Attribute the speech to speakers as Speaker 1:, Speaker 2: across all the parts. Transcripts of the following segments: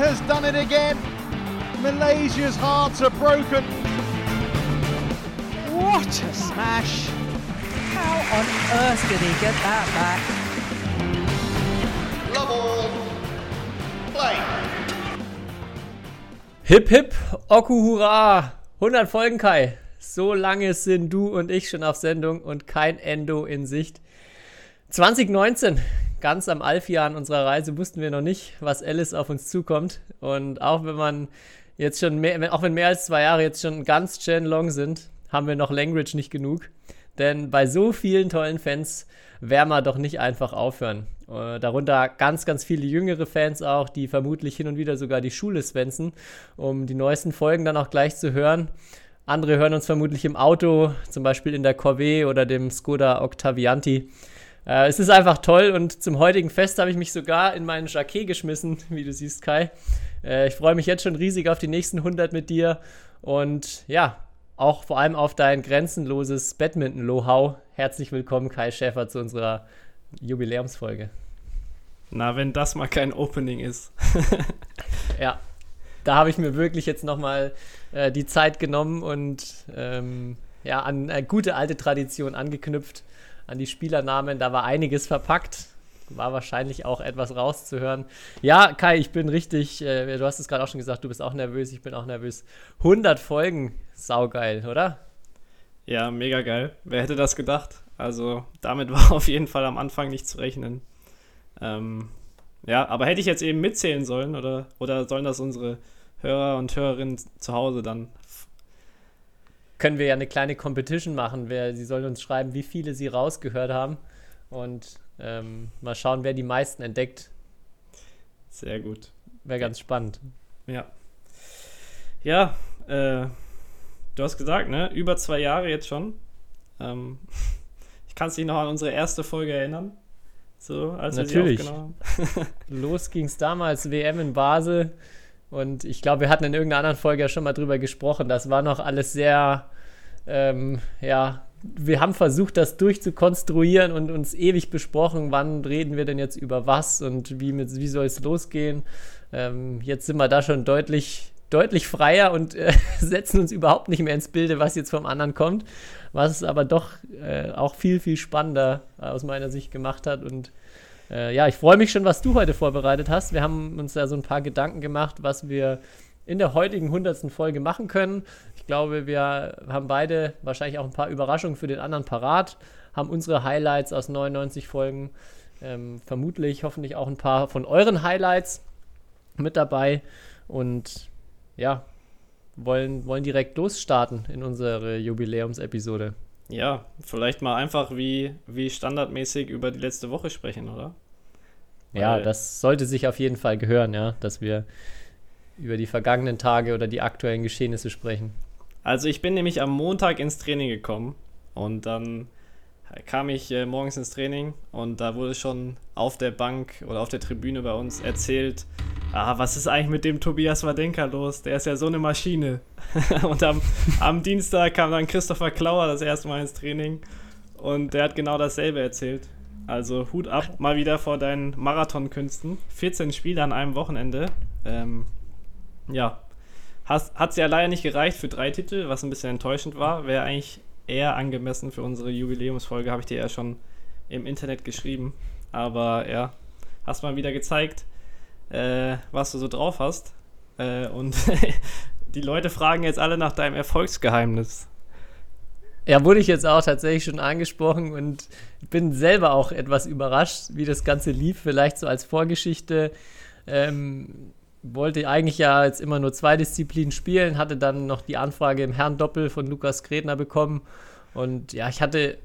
Speaker 1: has done it again. Malaysia's hearts are broken.
Speaker 2: What a smash! How on earth did he get that back?
Speaker 3: Love all. Play.
Speaker 4: Hip hip, Oku hurra! 100 Folgen, Kai. So lange sind du und ich schon auf Sendung und kein Endo in Sicht. 2019, ganz am Alfjahr an unserer Reise, wussten wir noch nicht, was Alice auf uns zukommt. Und auch wenn man jetzt schon mehr, auch wenn mehr als zwei Jahre jetzt schon ganz Gen Long sind, haben wir noch Language nicht genug. Denn bei so vielen tollen Fans werden wir doch nicht einfach aufhören. Äh, darunter ganz, ganz viele jüngere Fans auch, die vermutlich hin und wieder sogar die Schule svenzen, um die neuesten Folgen dann auch gleich zu hören. Andere hören uns vermutlich im Auto, zum Beispiel in der Corvée oder dem Skoda Octavianti. Äh, es ist einfach toll und zum heutigen Fest habe ich mich sogar in meinen Jacket geschmissen, wie du siehst, Kai. Äh, ich freue mich jetzt schon riesig auf die nächsten 100 mit dir und ja, auch vor allem auf dein grenzenloses Badminton-Know-how. Herzlich willkommen, Kai Schäfer, zu unserer Jubiläumsfolge.
Speaker 5: Na, wenn das mal kein Opening ist.
Speaker 4: ja, da habe ich mir wirklich jetzt nochmal äh, die Zeit genommen und ähm, ja, an eine gute alte Tradition angeknüpft, an die Spielernamen. Da war einiges verpackt. War wahrscheinlich auch etwas rauszuhören. Ja, Kai, ich bin richtig, äh, du hast es gerade auch schon gesagt, du bist auch nervös, ich bin auch nervös. 100 Folgen, saugeil, oder?
Speaker 5: Ja, mega geil. Wer hätte das gedacht? Also, damit war auf jeden Fall am Anfang nicht zu rechnen. Ähm, ja, aber hätte ich jetzt eben mitzählen sollen oder, oder sollen das unsere Hörer und Hörerinnen zu Hause dann?
Speaker 4: Können wir ja eine kleine Competition machen. Wer, sie sollen uns schreiben, wie viele sie rausgehört haben. Und ähm, mal schauen, wer die meisten entdeckt.
Speaker 5: Sehr gut.
Speaker 4: Wäre ganz spannend.
Speaker 5: Ja. Ja, äh, du hast gesagt, ne? Über zwei Jahre jetzt schon. Ähm, ich kann dich noch an unsere erste Folge erinnern. So, als
Speaker 4: Natürlich.
Speaker 5: wir sie aufgenommen
Speaker 4: haben. Los ging es damals, WM in Basel. Und ich glaube, wir hatten in irgendeiner anderen Folge ja schon mal drüber gesprochen. Das war noch alles sehr, ähm, ja, wir haben versucht, das durchzukonstruieren und uns ewig besprochen, wann reden wir denn jetzt über was und wie, wie soll es losgehen. Ähm, jetzt sind wir da schon deutlich, deutlich freier und äh, setzen uns überhaupt nicht mehr ins Bilde, was jetzt vom anderen kommt, was es aber doch äh, auch viel, viel spannender aus meiner Sicht gemacht hat. Und äh, ja, ich freue mich schon, was du heute vorbereitet hast. Wir haben uns da so ein paar Gedanken gemacht, was wir in der heutigen 100. Folge machen können. Ich glaube, wir haben beide wahrscheinlich auch ein paar Überraschungen für den anderen parat, haben unsere Highlights aus 99 Folgen, ähm, vermutlich hoffentlich auch ein paar von euren Highlights mit dabei und ja, wollen, wollen direkt losstarten in unsere Jubiläumsepisode.
Speaker 5: Ja, vielleicht mal einfach wie, wie standardmäßig über die letzte Woche sprechen, oder?
Speaker 4: Ja, Weil das sollte sich auf jeden Fall gehören, ja, dass wir über die vergangenen Tage oder die aktuellen Geschehnisse sprechen.
Speaker 5: Also ich bin nämlich am Montag ins Training gekommen und dann kam ich äh, morgens ins Training und da wurde schon auf der Bank oder auf der Tribüne bei uns erzählt, ah, was ist eigentlich mit dem Tobias Wadenka los? Der ist ja so eine Maschine. und am, am Dienstag kam dann Christopher Klauer das erste Mal ins Training und der hat genau dasselbe erzählt. Also Hut ab mal wieder vor deinen Marathonkünsten. 14 Spiele an einem Wochenende. Ähm, ja, hat es ja leider nicht gereicht für drei Titel, was ein bisschen enttäuschend war. Wäre eigentlich eher angemessen für unsere Jubiläumsfolge, habe ich dir ja schon im Internet geschrieben. Aber ja, hast mal wieder gezeigt, äh, was du so drauf hast. Äh, und die Leute fragen jetzt alle nach deinem Erfolgsgeheimnis.
Speaker 4: Ja, wurde ich jetzt auch tatsächlich schon angesprochen und bin selber auch etwas überrascht, wie das Ganze lief. Vielleicht so als Vorgeschichte. Ähm, wollte eigentlich ja jetzt immer nur zwei Disziplinen spielen, hatte dann noch die Anfrage im Herrendoppel von Lukas Gretner bekommen. Und ja, ich hatte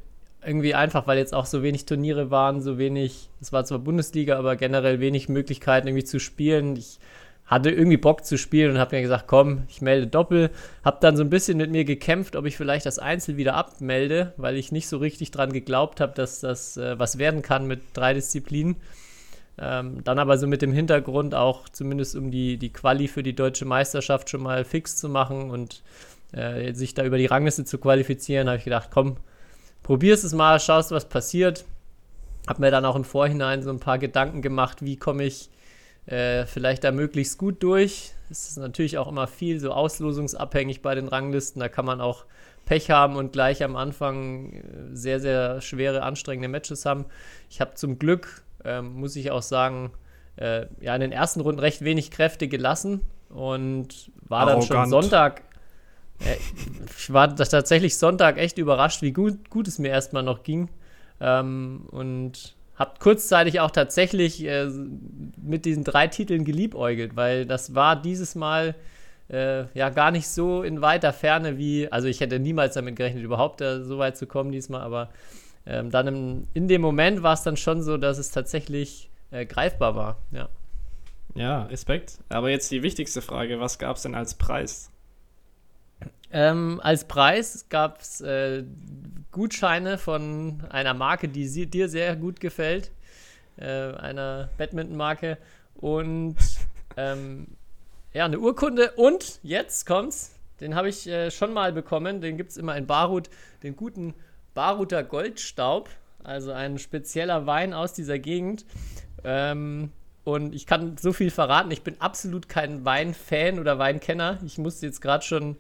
Speaker 4: irgendwie einfach, weil jetzt auch so wenig Turniere waren, so wenig, es war zwar Bundesliga, aber generell wenig Möglichkeiten irgendwie zu spielen. Ich hatte irgendwie Bock zu spielen und habe mir gesagt, komm, ich melde Doppel. Habe dann so ein bisschen mit mir gekämpft, ob ich vielleicht das Einzel wieder abmelde, weil ich nicht so richtig dran geglaubt habe, dass das äh, was werden kann mit drei Disziplinen. Ähm, dann aber so mit dem Hintergrund auch zumindest um die, die Quali für die deutsche Meisterschaft schon mal fix zu machen und äh, sich da über die Rangliste zu qualifizieren, habe ich gedacht, komm, probierst es mal, schaust, was passiert. Habe mir dann auch im Vorhinein so ein paar Gedanken gemacht, wie komme ich äh, vielleicht da möglichst gut durch. Es ist natürlich auch immer viel so auslosungsabhängig bei den Ranglisten. Da kann man auch Pech haben und gleich am Anfang äh, sehr, sehr schwere, anstrengende Matches haben. Ich habe zum Glück, ähm, muss ich auch sagen, äh, ja, in den ersten Runden recht wenig Kräfte gelassen und war dann schon Sonntag. Ich war tatsächlich Sonntag echt überrascht, wie gut, gut es mir erstmal noch ging. Ähm, und habe kurzzeitig auch tatsächlich äh, mit diesen drei Titeln geliebäugelt, weil das war dieses Mal äh, ja gar nicht so in weiter Ferne wie, also ich hätte niemals damit gerechnet, überhaupt äh, so weit zu kommen diesmal, aber ähm, dann im, in dem Moment war es dann schon so, dass es tatsächlich äh, greifbar war, ja.
Speaker 5: Ja, Respekt. Aber jetzt die wichtigste Frage, was gab es denn als Preis?
Speaker 4: Ähm, als Preis gab es äh, Gutscheine von einer Marke, die sie, dir sehr gut gefällt, äh, einer Badminton-Marke. Und ähm, ja, eine Urkunde. Und jetzt kommt's, den habe ich äh, schon mal bekommen, den gibt es immer in Barut, den guten Baruter Goldstaub, also ein spezieller Wein aus dieser Gegend. Ähm, und ich kann so viel verraten, ich bin absolut kein Weinfan oder Weinkenner. Ich musste jetzt gerade schon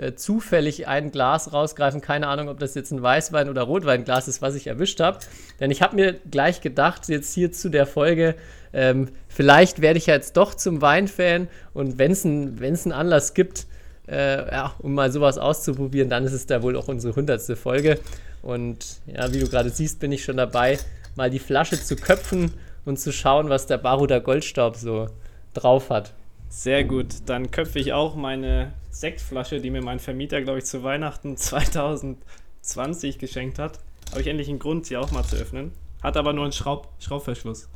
Speaker 4: äh, zufällig ein Glas rausgreifen. Keine Ahnung, ob das jetzt ein Weißwein oder Rotweinglas ist, was ich erwischt habe. Denn ich habe mir gleich gedacht, jetzt hier zu der Folge, ähm, vielleicht werde ich ja jetzt doch zum Weinfan. Und wenn es einen Anlass gibt, äh, ja, um mal sowas auszuprobieren, dann ist es da wohl auch unsere hundertste Folge. Und ja, wie du gerade siehst, bin ich schon dabei, mal die Flasche zu köpfen und zu schauen, was der Baruder Goldstaub so drauf hat.
Speaker 5: Sehr gut. Dann köpfe ich auch meine Sektflasche, die mir mein Vermieter, glaube ich, zu Weihnachten 2020 geschenkt hat. Habe ich endlich einen Grund, sie auch mal zu öffnen. Hat aber nur einen Schraub Schraubverschluss.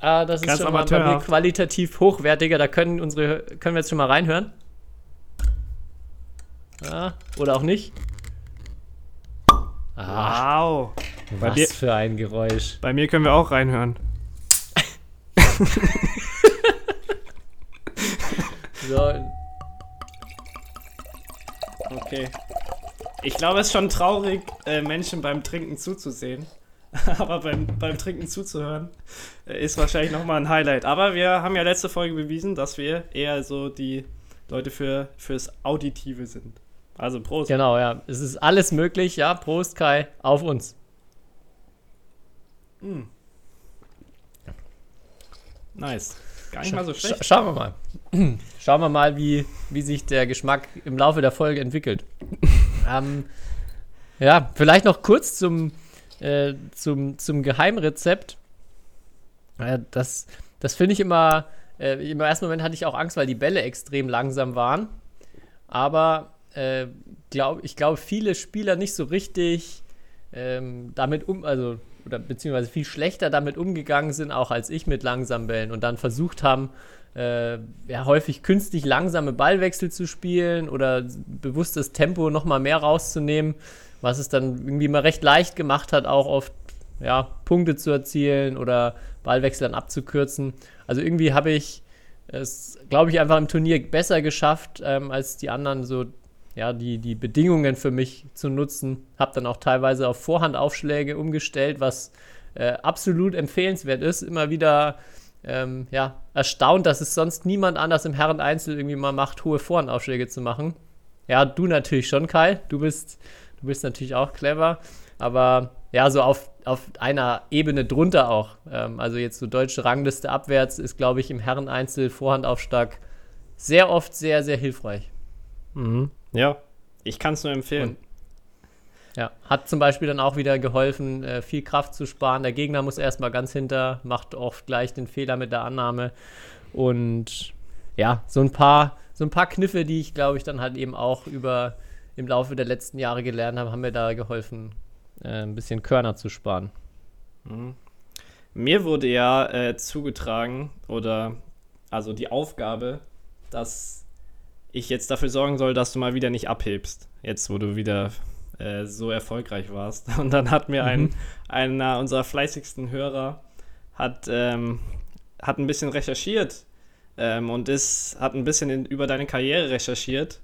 Speaker 4: Ah, das Ganz ist schon mal bei mir qualitativ hochwertiger. Da können, unsere, können wir jetzt schon mal reinhören. Ja, oder auch nicht.
Speaker 5: Ah, wow.
Speaker 4: Was dir, für ein Geräusch.
Speaker 5: Bei mir können wir auch reinhören. so, Okay. Ich glaube, es ist schon traurig, äh, Menschen beim Trinken zuzusehen. Aber beim, beim Trinken zuzuhören äh, ist wahrscheinlich nochmal ein Highlight. Aber wir haben ja letzte Folge bewiesen, dass wir eher so die Leute für, fürs Auditive sind. Also Prost.
Speaker 4: Genau, ja. Es ist alles möglich, ja. Prost, Kai, auf uns. Mm.
Speaker 5: Nice. Gar nicht mal so schlecht.
Speaker 4: Schauen wir mal. Schauen wir mal, wie, wie sich der Geschmack im Laufe der Folge entwickelt. ähm, ja, vielleicht noch kurz zum, äh, zum, zum Geheimrezept. Äh, das das finde ich immer, äh, im ersten Moment hatte ich auch Angst, weil die Bälle extrem langsam waren. Aber äh, glaub, ich glaube, viele Spieler nicht so richtig ähm, damit um, also oder beziehungsweise viel schlechter damit umgegangen sind, auch als ich mit langsamen Bällen und dann versucht haben, äh, ja, häufig künstlich langsame Ballwechsel zu spielen oder bewusst das Tempo nochmal mehr rauszunehmen, was es dann irgendwie mal recht leicht gemacht hat, auch oft ja, Punkte zu erzielen oder Ballwechsel dann abzukürzen. Also irgendwie habe ich es, glaube ich, einfach im Turnier besser geschafft, ähm, als die anderen so ja, die, die Bedingungen für mich zu nutzen. Habe dann auch teilweise auf Vorhandaufschläge umgestellt, was äh, absolut empfehlenswert ist. Immer wieder ähm, ja, erstaunt, dass es sonst niemand anders im Herren-Einzel irgendwie mal macht, hohe Vorhandaufschläge zu machen. Ja, du natürlich schon, Kai. Du bist, du bist natürlich auch clever. Aber ja, so auf, auf einer Ebene drunter auch. Ähm, also jetzt so deutsche Rangliste abwärts ist, glaube ich, im Herren-Einzel Vorhandaufschlag sehr oft sehr, sehr hilfreich.
Speaker 5: Mhm. Ja, ich kann es nur empfehlen. Und,
Speaker 4: ja, hat zum Beispiel dann auch wieder geholfen, äh, viel Kraft zu sparen. Der Gegner muss erstmal ganz hinter, macht oft gleich den Fehler mit der Annahme. Und ja, so ein paar, so ein paar Kniffe, die ich, glaube ich, dann halt eben auch über im Laufe der letzten Jahre gelernt habe, haben mir da geholfen, äh, ein bisschen Körner zu sparen.
Speaker 5: Mhm. Mir wurde ja äh, zugetragen oder also die Aufgabe, dass ich jetzt dafür sorgen soll, dass du mal wieder nicht abhebst. Jetzt, wo du wieder äh, so erfolgreich warst. Und dann hat mir ein, mhm. einer unserer fleißigsten Hörer hat, ähm, hat ein bisschen recherchiert ähm, und ist, hat ein bisschen in, über deine Karriere recherchiert.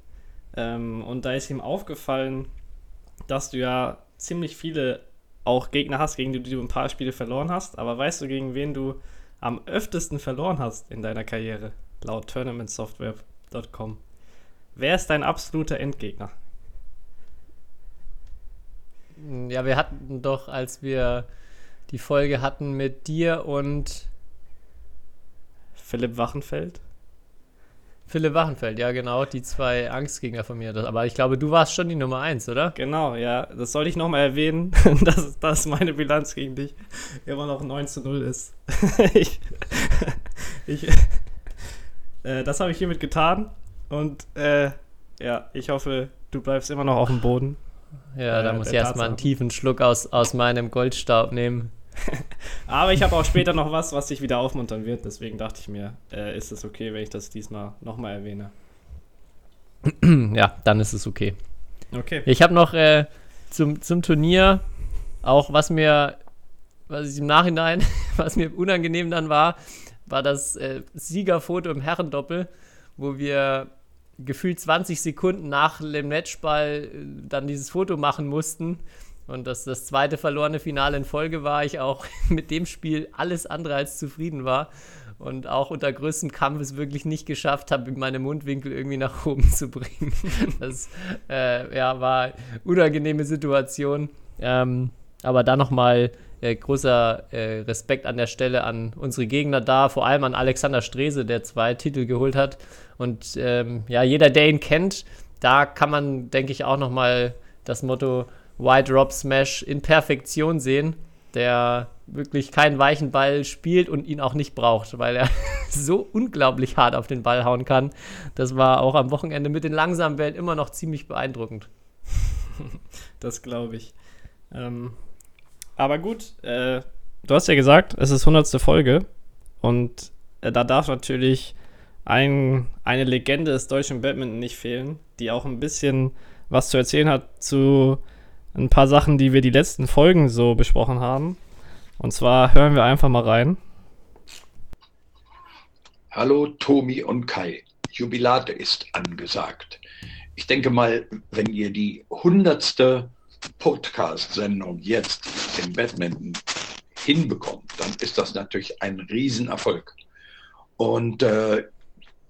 Speaker 5: Ähm, und da ist ihm aufgefallen, dass du ja ziemlich viele auch Gegner hast, gegen die du ein paar Spiele verloren hast. Aber weißt du, gegen wen du am öftesten verloren hast in deiner Karriere, laut tournamentsoftware.com. Wer ist dein absoluter Endgegner?
Speaker 4: Ja, wir hatten doch, als wir die Folge hatten mit dir und
Speaker 5: Philipp Wachenfeld?
Speaker 4: Philipp Wachenfeld, ja genau, die zwei Angstgegner von mir. Aber ich glaube, du warst schon die Nummer eins, oder?
Speaker 5: Genau, ja. Das sollte ich nochmal erwähnen, dass, dass meine Bilanz gegen dich immer noch 9 zu 0 ist. ich, ich, äh, das habe ich hiermit getan. Und äh, ja, ich hoffe, du bleibst immer noch auf dem Boden.
Speaker 4: Ja, da
Speaker 5: äh,
Speaker 4: muss ich erstmal einen tiefen Schluck aus, aus meinem Goldstaub nehmen.
Speaker 5: Aber ich habe auch später noch was, was dich wieder aufmuntern wird. Deswegen dachte ich mir, äh, ist es okay, wenn ich das diesmal nochmal erwähne.
Speaker 4: ja, dann ist es okay.
Speaker 5: Okay.
Speaker 4: Ich habe noch äh, zum, zum Turnier auch, was mir, was ich im Nachhinein, was mir unangenehm dann war, war das äh, Siegerfoto im Herrendoppel, wo wir gefühlt 20 Sekunden nach dem Matchball äh, dann dieses Foto machen mussten. Und dass das zweite verlorene Finale in Folge war, ich auch mit dem Spiel alles andere als zufrieden war und auch unter größtem Kampf es wirklich nicht geschafft habe, meine Mundwinkel irgendwie nach oben zu bringen. Das äh, ja, war unangenehme Situation. Ähm, aber da nochmal äh, großer äh, Respekt an der Stelle an unsere Gegner da, vor allem an Alexander Strese, der zwei Titel geholt hat. Und ähm, ja, jeder, der ihn kennt, da kann man, denke ich, auch nochmal das Motto Wide Drop Smash in Perfektion sehen, der wirklich keinen weichen Ball spielt und ihn auch nicht braucht, weil er so unglaublich hart auf den Ball hauen kann. Das war auch am Wochenende mit den langsamen Wellen immer noch ziemlich beeindruckend.
Speaker 5: Das glaube ich. Ähm, aber gut, äh, du hast ja gesagt, es ist 100. Folge und äh, da darf natürlich ein, eine Legende des deutschen Badminton nicht fehlen, die auch ein bisschen was zu erzählen hat zu ein paar Sachen, die wir die letzten Folgen so besprochen haben. Und zwar hören wir einfach mal rein.
Speaker 3: Hallo Tomi und Kai. Jubilate ist angesagt. Ich denke mal, wenn ihr die hundertste Podcast-Sendung jetzt im Badminton hinbekommt, dann ist das natürlich ein Riesenerfolg. Und äh,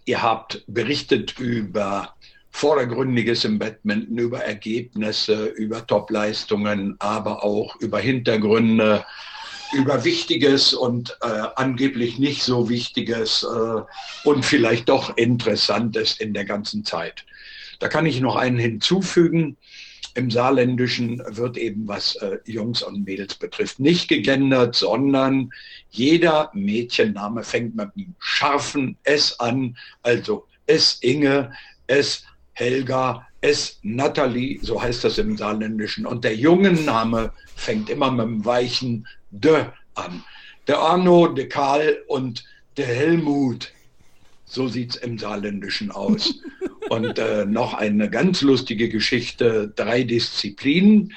Speaker 3: ihr habt berichtet über Vordergründiges im Badminton, über Ergebnisse, über Topleistungen, aber auch über Hintergründe, über Wichtiges und äh, angeblich nicht so Wichtiges äh, und vielleicht doch Interessantes in der ganzen Zeit. Da kann ich noch einen hinzufügen. Im Saarländischen wird eben, was äh, Jungs und Mädels betrifft, nicht gegendert, sondern jeder Mädchenname fängt mit einem scharfen S an, also S Inge, S Helga, S Natalie, so heißt das im Saarländischen. Und der Jungenname fängt immer mit einem weichen D an. Der Arno, der Karl und der Helmut. So sieht es im Saarländischen aus. Und äh, noch eine ganz lustige Geschichte, drei Disziplinen.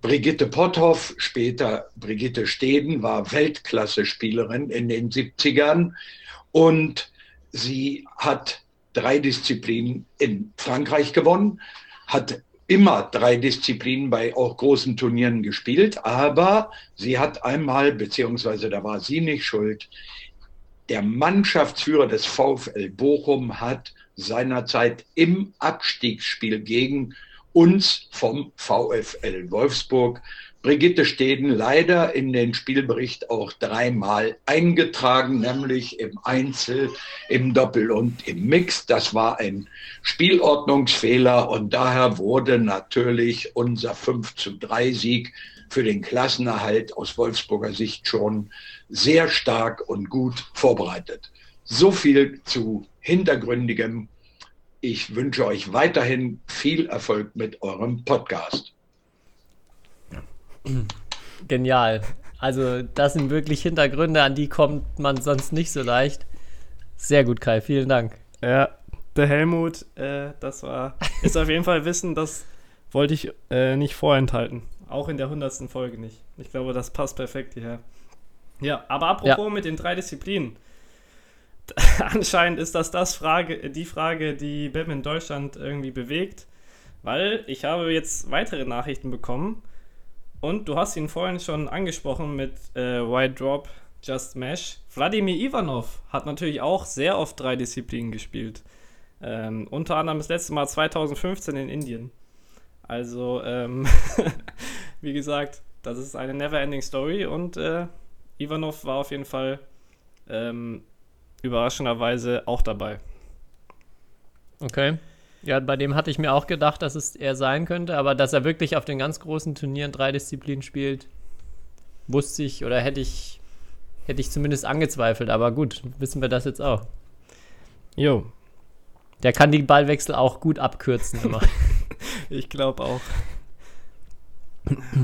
Speaker 3: Brigitte Potthoff, später Brigitte Steden, war Weltklasse-Spielerin in den 70ern und sie hat drei Disziplinen in Frankreich gewonnen, hat immer drei Disziplinen bei auch großen Turnieren gespielt, aber sie hat einmal, beziehungsweise da war sie nicht schuld, der Mannschaftsführer des VfL Bochum hat seinerzeit im Abstiegsspiel gegen uns vom VfL Wolfsburg Brigitte Steden leider in den Spielbericht auch dreimal eingetragen, nämlich im Einzel, im Doppel und im Mix. Das war ein Spielordnungsfehler und daher wurde natürlich unser 5 zu 3 Sieg für den Klassenerhalt aus Wolfsburger Sicht schon sehr stark und gut vorbereitet. So viel zu hintergründigem. Ich wünsche euch weiterhin viel Erfolg mit eurem Podcast.
Speaker 4: Genial. Also, das sind wirklich Hintergründe, an die kommt man sonst nicht so leicht. Sehr gut, Kai, vielen Dank.
Speaker 5: Ja, der Helmut, äh, das war, ist auf jeden Fall Wissen, das wollte ich äh, nicht vorenthalten. Auch in der hundertsten Folge nicht. Ich glaube, das passt perfekt hierher. Ja, aber apropos ja. mit den drei Disziplinen. Anscheinend ist das, das Frage, die Frage, die Batman Deutschland irgendwie bewegt, weil ich habe jetzt weitere Nachrichten bekommen und du hast ihn vorhin schon angesprochen mit äh, Wide Drop Just Mesh. Wladimir Ivanov hat natürlich auch sehr oft drei Disziplinen gespielt. Ähm, unter anderem das letzte Mal 2015 in Indien. Also, ähm, wie gesagt, das ist eine never-ending Story und äh, Ivanov war auf jeden Fall ähm, überraschenderweise auch dabei.
Speaker 4: Okay. Ja, bei dem hatte ich mir auch gedacht, dass es er sein könnte, aber dass er wirklich auf den ganz großen Turnieren drei Disziplinen spielt, wusste ich oder hätte ich, hätte ich zumindest angezweifelt. Aber gut, wissen wir das jetzt auch.
Speaker 5: Jo.
Speaker 4: Der kann die Ballwechsel auch gut abkürzen immer.
Speaker 5: ich glaube auch.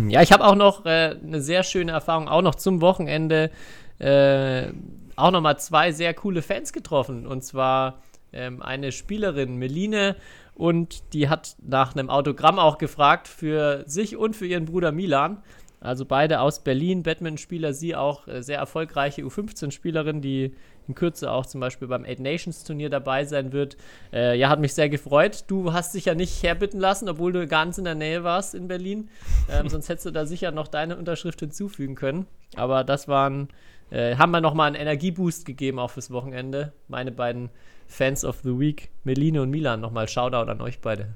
Speaker 4: Ja, ich habe auch noch äh, eine sehr schöne Erfahrung, auch noch zum Wochenende. Äh, auch noch mal zwei sehr coole Fans getroffen. Und zwar ähm, eine Spielerin, Meline, und die hat nach einem Autogramm auch gefragt für sich und für ihren Bruder Milan. Also beide aus Berlin, Badminton-Spieler, sie auch äh, sehr erfolgreiche U15-Spielerin, die in Kürze auch zum Beispiel beim Eight Nations Turnier dabei sein wird. Äh, ja, hat mich sehr gefreut. Du hast dich ja nicht herbitten lassen, obwohl du ganz in der Nähe warst in Berlin. Ähm, sonst hättest du da sicher noch deine Unterschrift hinzufügen können. Aber das waren, äh, haben wir nochmal einen Energieboost gegeben auch fürs Wochenende. Meine beiden Fans of the Week, Meline und Milan, nochmal Shoutout an euch beide.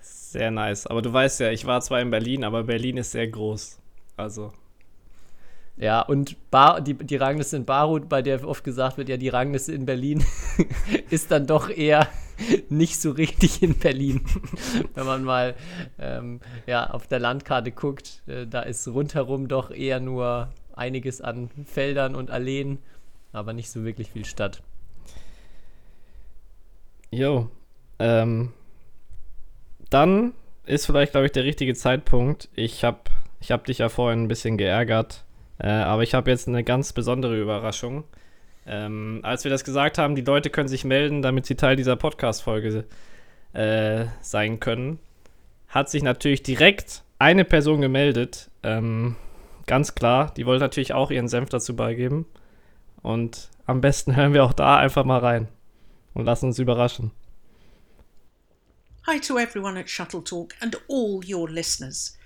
Speaker 5: Sehr nice. Aber du weißt ja, ich war zwar in Berlin, aber Berlin ist sehr groß. Also.
Speaker 4: Ja, und Bar, die, die Rangliste in Barut, bei der oft gesagt wird, ja, die Rangliste in Berlin ist dann doch eher nicht so richtig in Berlin. Wenn man mal ähm, ja, auf der Landkarte guckt, äh, da ist rundherum doch eher nur einiges an Feldern und Alleen, aber nicht so wirklich viel Stadt.
Speaker 5: Jo. Ähm, dann ist vielleicht, glaube ich, der richtige Zeitpunkt. Ich habe ich hab dich ja vorhin ein bisschen geärgert, äh, aber ich habe jetzt eine ganz besondere Überraschung. Ähm, als wir das gesagt haben, die Leute können sich melden, damit sie Teil dieser Podcast-Folge äh, sein können, hat sich natürlich direkt eine Person gemeldet. Ähm, ganz klar, die wollte natürlich auch ihren Senf dazu beigeben. Und am besten hören wir auch da einfach mal rein und lassen uns überraschen.
Speaker 6: Hi to everyone at Shuttle Talk and all your listeners.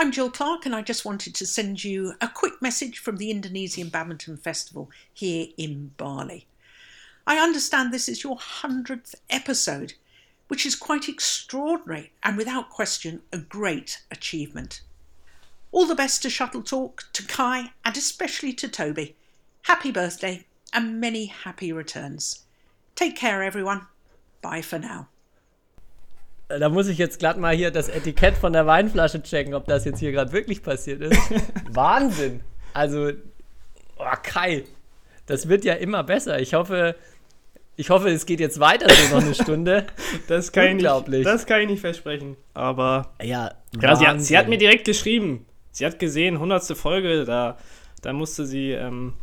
Speaker 6: I'm Jill Clark, and I just wanted to send you a quick message from the Indonesian Badminton Festival here in Bali. I understand this is your 100th episode, which is quite extraordinary and without question a great achievement. All the best to Shuttle Talk, to Kai, and especially to Toby. Happy birthday and many happy returns. Take care, everyone. Bye for now.
Speaker 4: Da muss ich jetzt glatt mal hier das Etikett von der Weinflasche checken, ob das jetzt hier gerade wirklich passiert ist. Wahnsinn! Also, oh, Kai, das wird ja immer besser. Ich hoffe, ich hoffe, es geht jetzt weiter so noch eine Stunde.
Speaker 5: Das kann, Unglaublich. Ich nicht, das kann ich nicht versprechen. Aber
Speaker 4: ja,
Speaker 5: ja sie, hat, sie, hat, mir direkt geschrieben. Sie hat gesehen, 100. Folge, da, da musste sie, ähm,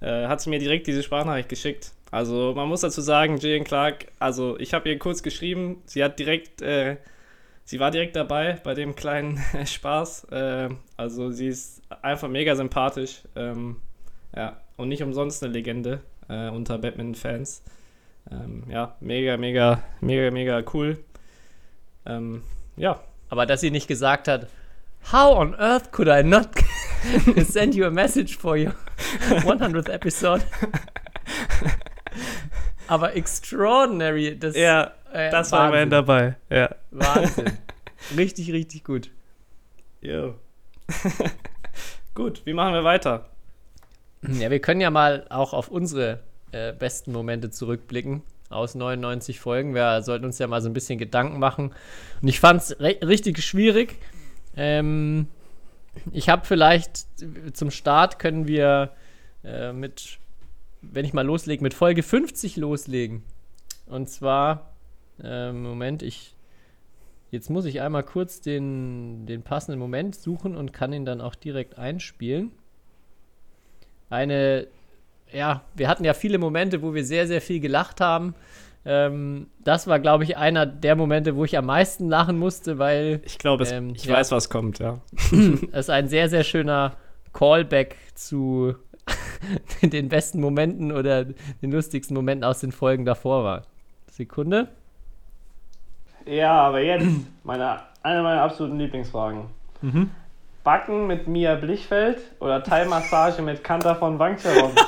Speaker 5: äh, hat sie mir direkt diese Sprachnachricht geschickt. Also man muss dazu sagen, Jillian Clark, also ich habe ihr kurz geschrieben, sie hat direkt, äh, sie war direkt dabei bei dem kleinen Spaß. Äh, also sie ist einfach mega sympathisch. Ähm, ja, und nicht umsonst eine Legende äh, unter Batman-Fans. Ähm, ja, mega, mega, mega, mega cool. Ähm, ja.
Speaker 4: Aber dass sie nicht gesagt hat, How on earth could I not send you a message for your 100th episode? Aber extraordinary.
Speaker 5: Das, ja, äh, das war immerhin dabei. Ja.
Speaker 4: Wahnsinn. richtig, richtig gut.
Speaker 5: Jo. gut, wie machen wir weiter?
Speaker 4: Ja, wir können ja mal auch auf unsere äh, besten Momente zurückblicken aus 99 Folgen. Wir sollten uns ja mal so ein bisschen Gedanken machen. Und ich fand es richtig schwierig. Ähm, ich habe vielleicht zum Start können wir äh, mit wenn ich mal loslege, mit Folge 50 loslegen. Und zwar, äh, Moment, ich. Jetzt muss ich einmal kurz den, den passenden Moment suchen und kann ihn dann auch direkt einspielen. Eine, ja, wir hatten ja viele Momente, wo wir sehr, sehr viel gelacht haben. Ähm, das war, glaube ich, einer der Momente, wo ich am meisten lachen musste, weil.
Speaker 5: Ich glaube, ähm, ich ja, weiß, was kommt, ja.
Speaker 4: es ist ein sehr, sehr schöner Callback zu den besten Momenten oder den lustigsten Momenten aus den Folgen davor war. Sekunde.
Speaker 5: Ja, aber jetzt meine, eine meiner absoluten Lieblingsfragen. Mhm. Backen mit Mia Blichfeld oder Thai-Massage mit Kanta von Wangcheron?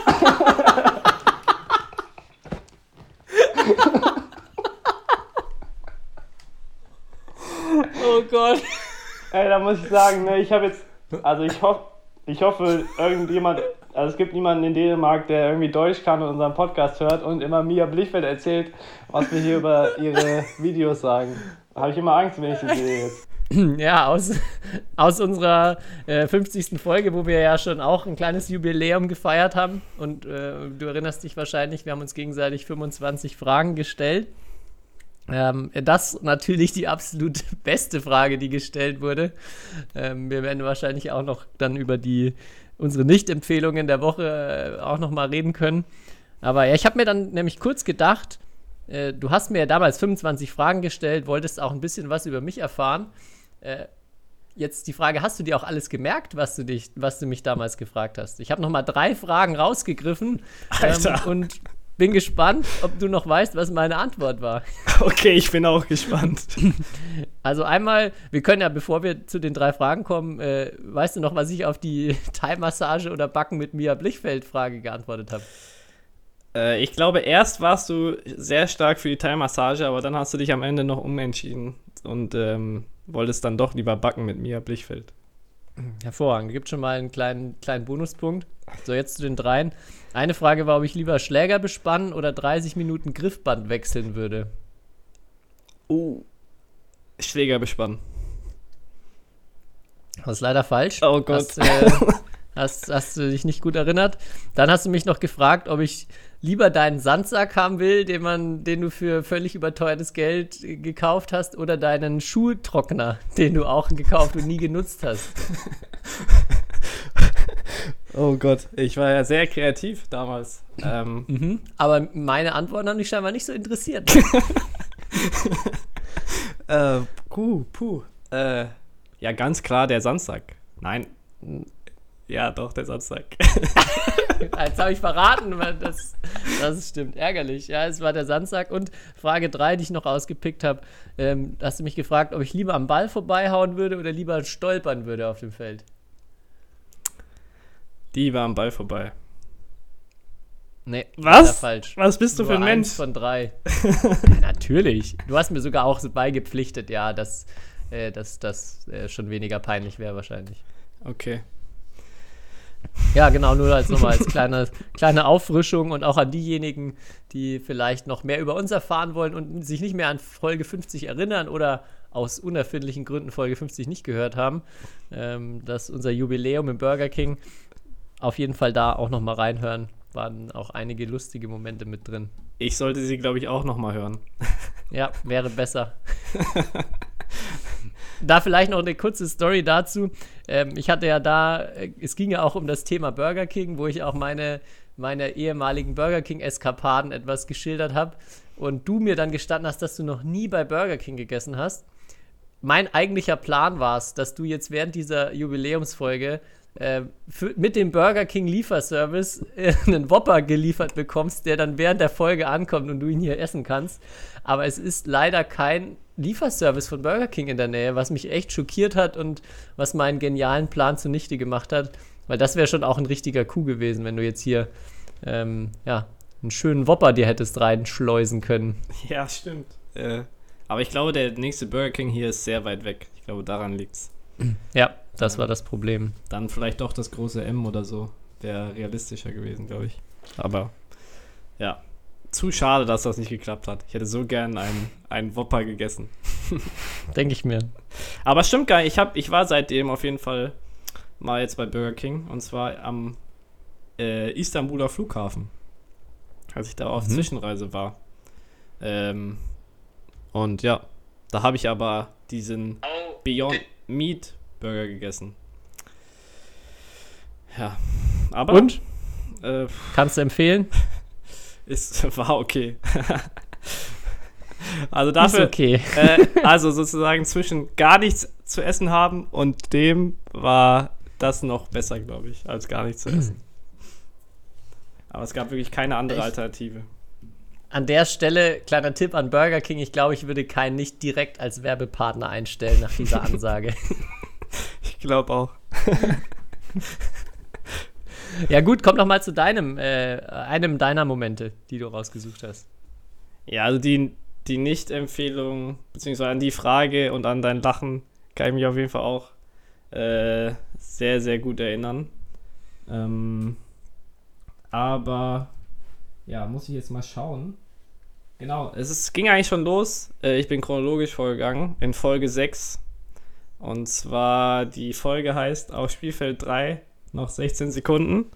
Speaker 4: Oh Gott.
Speaker 5: Ey, da muss ich sagen, ne, ich habe jetzt, also ich hoffe, ich hoffe, irgendjemand, also es gibt niemanden in Dänemark, der irgendwie Deutsch kann und unseren Podcast hört und immer Mia Blichfeld erzählt, was wir hier über ihre Videos sagen. Da habe ich immer Angst, wenn ich sie sehe jetzt.
Speaker 4: Ja, aus, aus unserer äh, 50. Folge, wo wir ja schon auch ein kleines Jubiläum gefeiert haben. Und äh, du erinnerst dich wahrscheinlich, wir haben uns gegenseitig 25 Fragen gestellt. Ähm, das natürlich die absolut beste Frage, die gestellt wurde. Ähm, wir werden wahrscheinlich auch noch dann über die unsere Nicht-Empfehlungen der Woche äh, auch noch mal reden können. Aber ja, ich habe mir dann nämlich kurz gedacht, äh, du hast mir ja damals 25 Fragen gestellt, wolltest auch ein bisschen was über mich erfahren. Äh, jetzt die Frage, hast du dir auch alles gemerkt, was du, dich, was du mich damals gefragt hast? Ich habe noch mal drei Fragen rausgegriffen ähm, und bin gespannt, ob du noch weißt, was meine Antwort war.
Speaker 5: Okay, ich bin auch gespannt.
Speaker 4: Also einmal, wir können ja, bevor wir zu den drei Fragen kommen, äh, weißt du noch, was ich auf die Thai-Massage oder Backen mit Mia Blichfeld-Frage geantwortet habe?
Speaker 5: Äh, ich glaube, erst warst du sehr stark für die Thai-Massage, aber dann hast du dich am Ende noch umentschieden und ähm, wolltest dann doch lieber backen mit Mia Blichfeld.
Speaker 4: Hervorragend. Gibt schon mal einen kleinen, kleinen Bonuspunkt. So, jetzt zu den dreien. Eine Frage war, ob ich lieber Schläger bespannen oder 30 Minuten Griffband wechseln würde.
Speaker 5: Oh. Schläger bespannen.
Speaker 4: Das ist leider falsch.
Speaker 5: Oh Gott.
Speaker 4: Hast, äh, hast, hast du dich nicht gut erinnert. Dann hast du mich noch gefragt, ob ich lieber deinen Sandsack haben will, den, man, den du für völlig überteuertes Geld gekauft hast, oder deinen Schuhtrockner, den du auch gekauft und nie genutzt hast.
Speaker 5: Oh Gott, ich war ja sehr kreativ damals. Ähm,
Speaker 4: Mhm. Aber meine Antworten haben dich scheinbar nicht so interessiert.
Speaker 5: äh, puh, puh. Äh, ja, ganz klar der Sandsack. Nein. Ja, doch, der Sandsack.
Speaker 4: Jetzt habe ich verraten, weil das, das stimmt. Ärgerlich. Ja, es war der Sandsack. Und Frage 3, die ich noch ausgepickt habe, ähm, hast du mich gefragt, ob ich lieber am Ball vorbeihauen würde oder lieber stolpern würde auf dem Feld.
Speaker 5: Die war am Ball vorbei.
Speaker 4: Nee,
Speaker 5: Was?
Speaker 4: falsch.
Speaker 5: Was bist du für ein
Speaker 4: Nur
Speaker 5: Mensch?
Speaker 4: von drei. Natürlich. Du hast mir sogar auch so beigepflichtet, ja, dass äh, dass das äh, schon weniger peinlich wäre wahrscheinlich.
Speaker 5: Okay.
Speaker 4: Ja, genau, nur als nochmal als kleine, kleine Auffrischung und auch an diejenigen, die vielleicht noch mehr über uns erfahren wollen und sich nicht mehr an Folge 50 erinnern oder aus unerfindlichen Gründen Folge 50 nicht gehört haben, ähm, dass unser Jubiläum im Burger King auf jeden Fall da auch nochmal reinhören. Waren auch einige lustige Momente mit drin.
Speaker 5: Ich sollte sie, glaube ich, auch nochmal hören.
Speaker 4: Ja, wäre besser. da vielleicht noch eine kurze Story dazu. Ähm, ich hatte ja da, äh, es ging ja auch um das Thema Burger King, wo ich auch meine, meine ehemaligen Burger King-Eskapaden etwas geschildert habe. Und du mir dann gestanden hast, dass du noch nie bei Burger King gegessen hast. Mein eigentlicher Plan war es, dass du jetzt während dieser Jubiläumsfolge äh, für, mit dem Burger King Lieferservice äh, einen Whopper geliefert bekommst, der dann während der Folge ankommt und du ihn hier essen kannst. Aber es ist leider kein Lieferservice von Burger King in der Nähe, was mich echt schockiert hat und was meinen genialen Plan zunichte gemacht hat. Weil das wäre schon auch ein richtiger Coup gewesen, wenn du jetzt hier ähm, ja, einen schönen Whopper dir hättest reinschleusen können.
Speaker 5: Ja, stimmt. Äh, aber ich glaube, der nächste Burger King hier ist sehr weit weg. Ich glaube, daran liegt's.
Speaker 4: Ja, das war das Problem.
Speaker 5: Dann vielleicht doch das große M oder so. Wäre realistischer gewesen, glaube ich. Aber ja, zu schade, dass das nicht geklappt hat. Ich hätte so gern einen, einen Whopper gegessen.
Speaker 4: Denke ich mir.
Speaker 5: Aber stimmt gar nicht. Ich, hab, ich war seitdem auf jeden Fall mal jetzt bei Burger King. Und zwar am äh, Istanbuler Flughafen. Als ich da auf
Speaker 4: Mhm.
Speaker 5: Zwischenreise war. Ähm, und ja, da habe ich aber diesen Beyond Meat Burger gegessen. Ja, aber
Speaker 4: Und?
Speaker 5: Äh,
Speaker 4: Kannst du empfehlen?
Speaker 5: ist, war okay. also
Speaker 4: Ist
Speaker 5: dafür,
Speaker 4: okay.
Speaker 5: äh, also sozusagen zwischen gar nichts zu essen haben und dem war das noch besser, glaube ich, als gar nichts zu essen. Aber es gab wirklich keine andere? Alternative.
Speaker 4: An der Stelle, kleiner Tipp an Burger King, ich glaube, ich würde keinen nicht direkt als Werbepartner einstellen nach dieser Ansage.
Speaker 5: Ich glaube auch.
Speaker 4: ja gut, komm noch mal zu deinem, äh, einem deiner Momente, die du rausgesucht hast.
Speaker 5: Ja, also die, die Nicht-Empfehlung, beziehungsweise an die Frage und an dein Lachen kann ich mich auf jeden Fall auch äh, sehr, sehr gut erinnern. Ähm, aber ja, muss ich jetzt mal schauen. Genau, es ist, ging eigentlich schon los. Äh, ich bin chronologisch vorgegangen in Folge 6. Und zwar die Folge heißt auf Spielfeld 3 noch 16 Sekunden.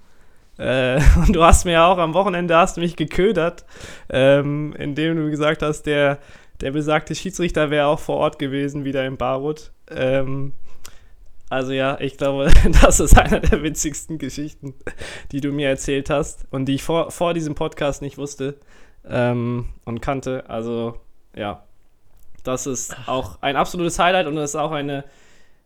Speaker 5: Äh, und du hast mir auch am Wochenende hast mich geködert, ähm, indem du gesagt hast, der, der besagte Schiedsrichter wäre auch vor Ort gewesen, wieder in Barwood. Ähm, also ja, ich glaube, das ist einer der witzigsten Geschichten, die du mir erzählt hast und die ich vor, vor diesem Podcast nicht wusste ähm, und kannte. Also ja, das ist auch ein absolutes Highlight und das ist auch eine.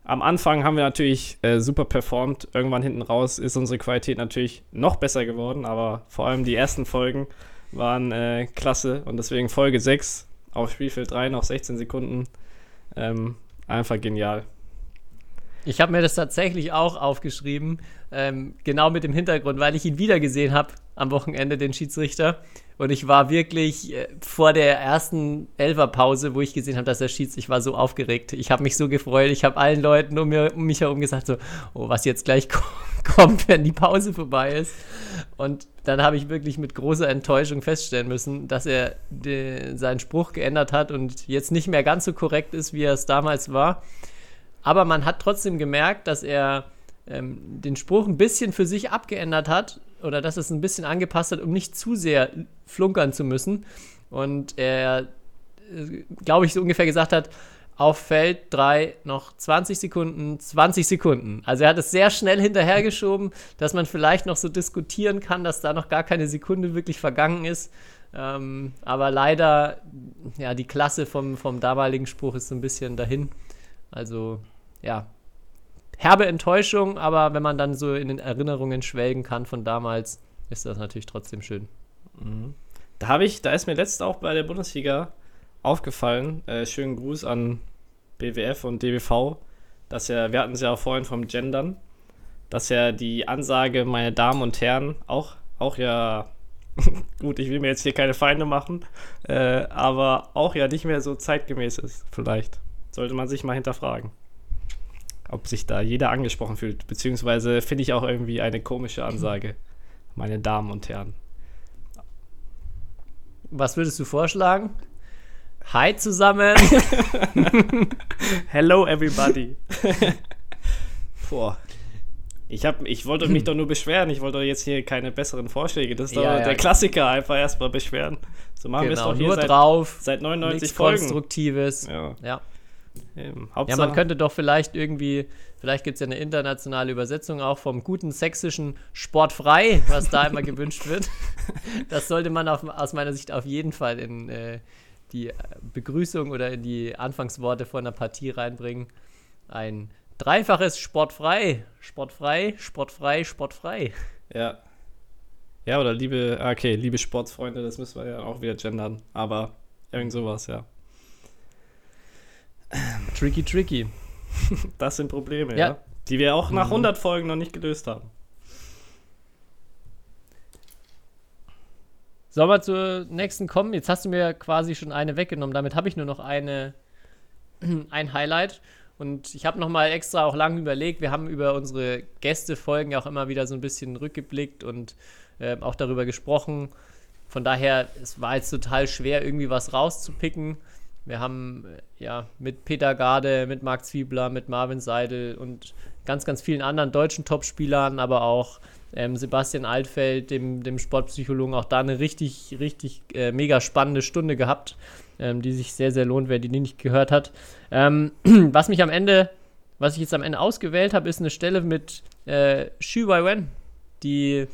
Speaker 5: Am Anfang haben wir natürlich äh, super performt. Irgendwann hinten raus ist unsere Qualität natürlich noch besser geworden, aber vor allem die ersten Folgen waren äh, klasse und deswegen Folge 6 auf Spielfeld 3 noch 16 Sekunden. Ähm, einfach genial.
Speaker 4: Ich habe mir das tatsächlich auch aufgeschrieben, ähm, genau mit dem Hintergrund, weil ich ihn wiedergesehen habe am Wochenende, den Schiedsrichter. Und ich war wirklich äh, vor der ersten Elferpause, wo ich gesehen habe, dass er schießt, ich war so aufgeregt. Ich habe mich so gefreut. Ich habe allen Leuten um, mir, um mich herum gesagt, so, oh, was jetzt gleich kommt, wenn die Pause vorbei ist. Und dann habe ich wirklich mit großer Enttäuschung feststellen müssen, dass er de, seinen Spruch geändert hat und jetzt nicht mehr ganz so korrekt ist, wie er es damals war. Aber man hat trotzdem gemerkt, dass er ähm, den Spruch ein bisschen für sich abgeändert hat oder dass es ein bisschen angepasst hat, um nicht zu sehr flunkern zu müssen. Und er, äh, glaube ich, so ungefähr gesagt hat, auf Feld 3 noch 20 Sekunden, 20 Sekunden. Also er hat es sehr schnell hinterhergeschoben, dass man vielleicht noch so diskutieren kann, dass da noch gar keine Sekunde wirklich vergangen ist. Ähm, aber leider, ja, die Klasse vom, vom damaligen Spruch ist so ein bisschen dahin. Also, ja, herbe Enttäuschung, aber wenn man dann so in den Erinnerungen schwelgen kann von damals, ist das natürlich trotzdem schön.
Speaker 5: Mhm. Da habe ich, da ist mir letztens auch bei der Bundesliga aufgefallen, äh, schönen Gruß an BWF und DBV, dass ja, wir hatten es ja auch vorhin vom Gendern, dass ja die Ansage, meine Damen und Herren, auch, auch ja, gut, ich will mir jetzt hier keine Feinde machen, äh, aber auch ja nicht mehr so zeitgemäß ist, vielleicht. Sollte man sich mal hinterfragen ob sich da jeder angesprochen fühlt. Beziehungsweise finde ich auch irgendwie eine komische Ansage, meine Damen und Herren.
Speaker 4: Was würdest du vorschlagen? Hi zusammen.
Speaker 5: Hello everybody. Boah. Ich, hab, ich wollte mich doch nur beschweren. Ich wollte doch jetzt hier keine besseren Vorschläge. Das ist doch ja, der Klassiker. Einfach erstmal beschweren.
Speaker 4: So machen genau, wir es doch hier nur seit, drauf.
Speaker 5: Seit 99 Folgen.
Speaker 4: Konstruktives. Ja. ja. Ähm, ja, man könnte doch vielleicht irgendwie, vielleicht gibt es ja eine internationale Übersetzung auch vom guten sächsischen Sportfrei, was da immer gewünscht wird. Das sollte man auf, aus meiner Sicht auf jeden Fall in äh, die Begrüßung oder in die Anfangsworte von einer Partie reinbringen. Ein dreifaches Sportfrei, Sportfrei, Sportfrei, Sportfrei.
Speaker 5: Ja. Ja, oder liebe, ah, okay, liebe Sportsfreunde, das müssen wir ja auch wieder gendern, aber irgend sowas, ja.
Speaker 4: Tricky, tricky.
Speaker 5: Das sind Probleme, ja. ja. Die wir auch nach mhm. 100 Folgen noch nicht gelöst haben.
Speaker 4: Sollen wir zur nächsten kommen? Jetzt hast du mir quasi schon eine weggenommen. Damit habe ich nur noch eine, ein Highlight. Und ich habe nochmal extra auch lange überlegt. Wir haben über unsere Gästefolgen ja auch immer wieder so ein bisschen rückgeblickt und äh, auch darüber gesprochen. Von daher, es war jetzt total schwer, irgendwie was rauszupicken. Wir haben äh, ja mit Peter Garde, mit Marc Zwiebler, mit Marvin Seidel und ganz, ganz vielen anderen deutschen Topspielern, aber auch ähm, Sebastian Altfeld, dem, dem Sportpsychologen, auch da eine richtig, richtig äh, mega spannende Stunde gehabt, ähm, die sich sehr, sehr lohnt, wer die nicht gehört hat. Ähm, was mich am Ende, was ich jetzt am Ende ausgewählt habe, ist eine Stelle mit äh, Xu Weiwen, die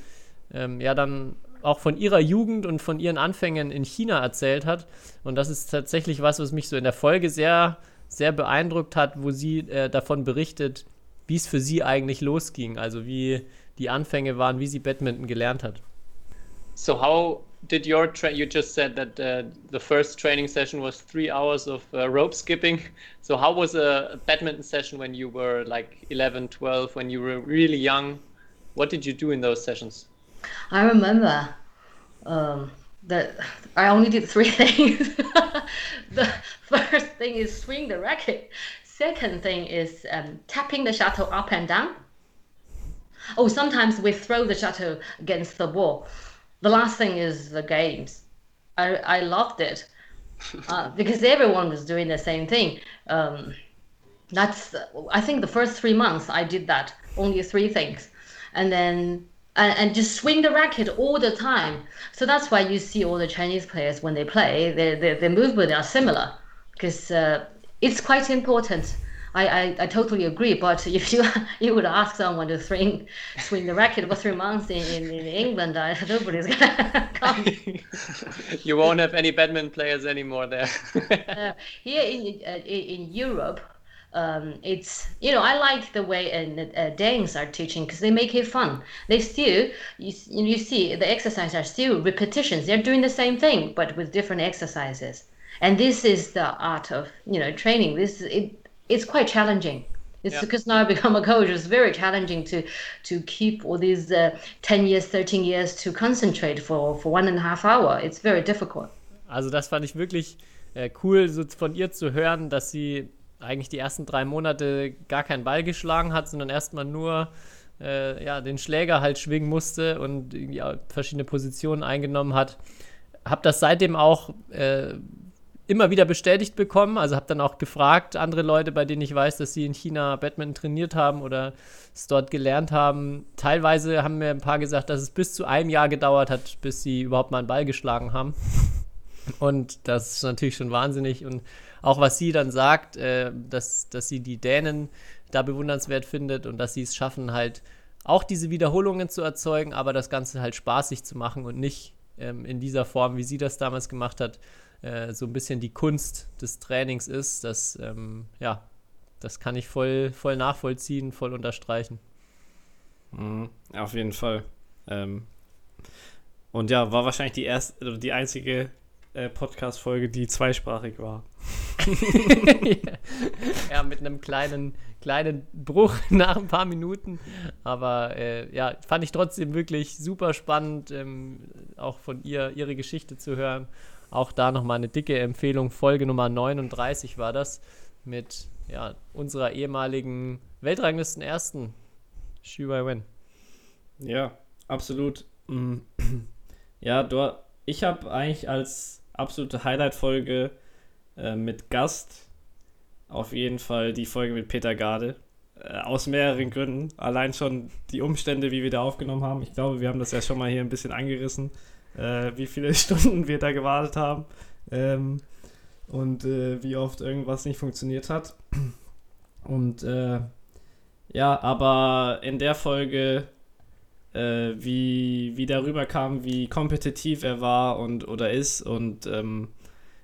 Speaker 4: ähm, ja dann auch von ihrer Jugend und von ihren Anfängen in China erzählt hat. Und das ist tatsächlich was, was mich so in der Folge sehr, sehr beeindruckt hat, wo sie äh, davon berichtet, wie es für sie eigentlich losging, also wie die Anfänge waren, wie sie Badminton gelernt hat.
Speaker 7: So how
Speaker 4: did your tra- you just said that uh, the first training session was three hours of uh, rope skipping so how was a badminton session when you were like 11 12 when you were really young what did you do in those sessions
Speaker 7: I remember um, that I only did three things. the first thing is swing the racket. Second thing is um, tapping the shuttle up and down. Oh, sometimes we throw the shuttle against the wall. The last thing is the games. I, I loved it uh, because everyone was doing the same thing. Um, that's I think the first three months I did that only three things, and then and, and just swing the racket all the time. So that's why you see all the Chinese players when they play, their their, their movement are similar because uh, it's quite important. I, I, I totally agree. But if you you would ask someone to swing swing the racket for three months in, in, in England, I, nobody's gonna come.
Speaker 4: you won't have any badminton players anymore there
Speaker 7: uh, here in uh, in in Europe, um, it's you know I like the way uh, uh, Danes are teaching because they make it fun. They still you, you see the exercises are still repetitions. They're doing the same thing but with different exercises. And this is the art of you know training. This it it's quite challenging. It's
Speaker 4: Yeah.
Speaker 7: because now I become a coach. It's very challenging to to keep all these uh, ten years, thirteen years to concentrate for for one and a half hour. It's very difficult.
Speaker 4: Also das fand ich wirklich äh, cool, so von ihr zu hören, dass sie eigentlich die ersten drei Monate gar keinen Ball geschlagen hat, sondern erstmal nur äh, ja, den Schläger halt schwingen musste und auch verschiedene Positionen eingenommen hat. Hab das seitdem auch äh, immer wieder bestätigt bekommen. Also habe dann auch gefragt, andere Leute, bei denen ich weiß, dass sie in China Badminton trainiert haben oder es dort gelernt haben. Teilweise haben mir ein paar gesagt, dass es bis zu einem Jahr gedauert hat, bis sie überhaupt mal einen Ball geschlagen haben. Und das ist natürlich schon wahnsinnig. Und auch was sie dann sagt, äh, dass, dass sie die Dänen da bewundernswert findet und dass sie es schaffen, halt auch diese Wiederholungen zu erzeugen, aber das Ganze halt spaßig zu machen und nicht ähm, in dieser Form, wie sie das damals gemacht hat, äh, so ein bisschen die Kunst des Trainings ist. Das, ähm, ja, das kann ich voll, voll nachvollziehen, voll unterstreichen.
Speaker 5: Mhm, auf jeden Fall. Ähm, und ja, war wahrscheinlich die erste, oder die einzige äh, Podcast-Folge, die zweisprachig war.
Speaker 4: ja, mit einem kleinen, kleinen Bruch nach ein paar Minuten. Aber äh, ja, fand ich trotzdem wirklich super spannend, ähm, auch von ihr, ihre Geschichte zu hören. Auch da nochmal eine dicke Empfehlung. Folge Nummer 39 war das mit ja, unserer ehemaligen Weltranglisten Ersten, Xu Wen.
Speaker 5: Ja, absolut. Mm. Ja, du, ich habe eigentlich als absolute Highlight-Folge äh, mit Gast auf jeden Fall die Folge mit Peter Garde. Äh, aus mehreren Gründen. Allein schon die Umstände, wie wir da aufgenommen haben. Ich glaube, wir haben das ja schon mal hier ein bisschen angerissen, äh, wie viele Stunden wir da gewartet haben ähm, und äh, wie oft irgendwas nicht funktioniert hat. Und äh, ja, aber in der Folge äh, wie, wie darüber kam, wie kompetitiv er war und oder ist und ähm,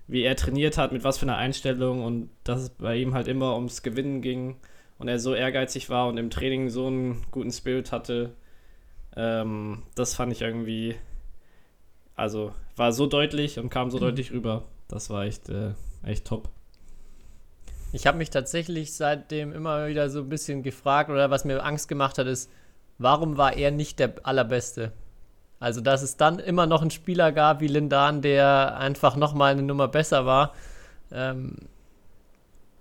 Speaker 5: wie er trainiert hat, mit was für einer Einstellung und dass es bei ihm halt immer ums Gewinnen ging und er so ehrgeizig war und im Training so einen guten Spirit hatte. Ähm, das fand ich irgendwie, also war so deutlich und kam so deutlich rüber. Das war echt, äh, echt top.
Speaker 4: Ich habe mich tatsächlich seitdem immer wieder so ein bisschen gefragt oder was mir Angst gemacht hat, ist, warum war er nicht der Allerbeste? Also, dass es dann immer noch einen Spieler gab wie Lindan, der einfach nochmal eine Nummer besser war. Ähm,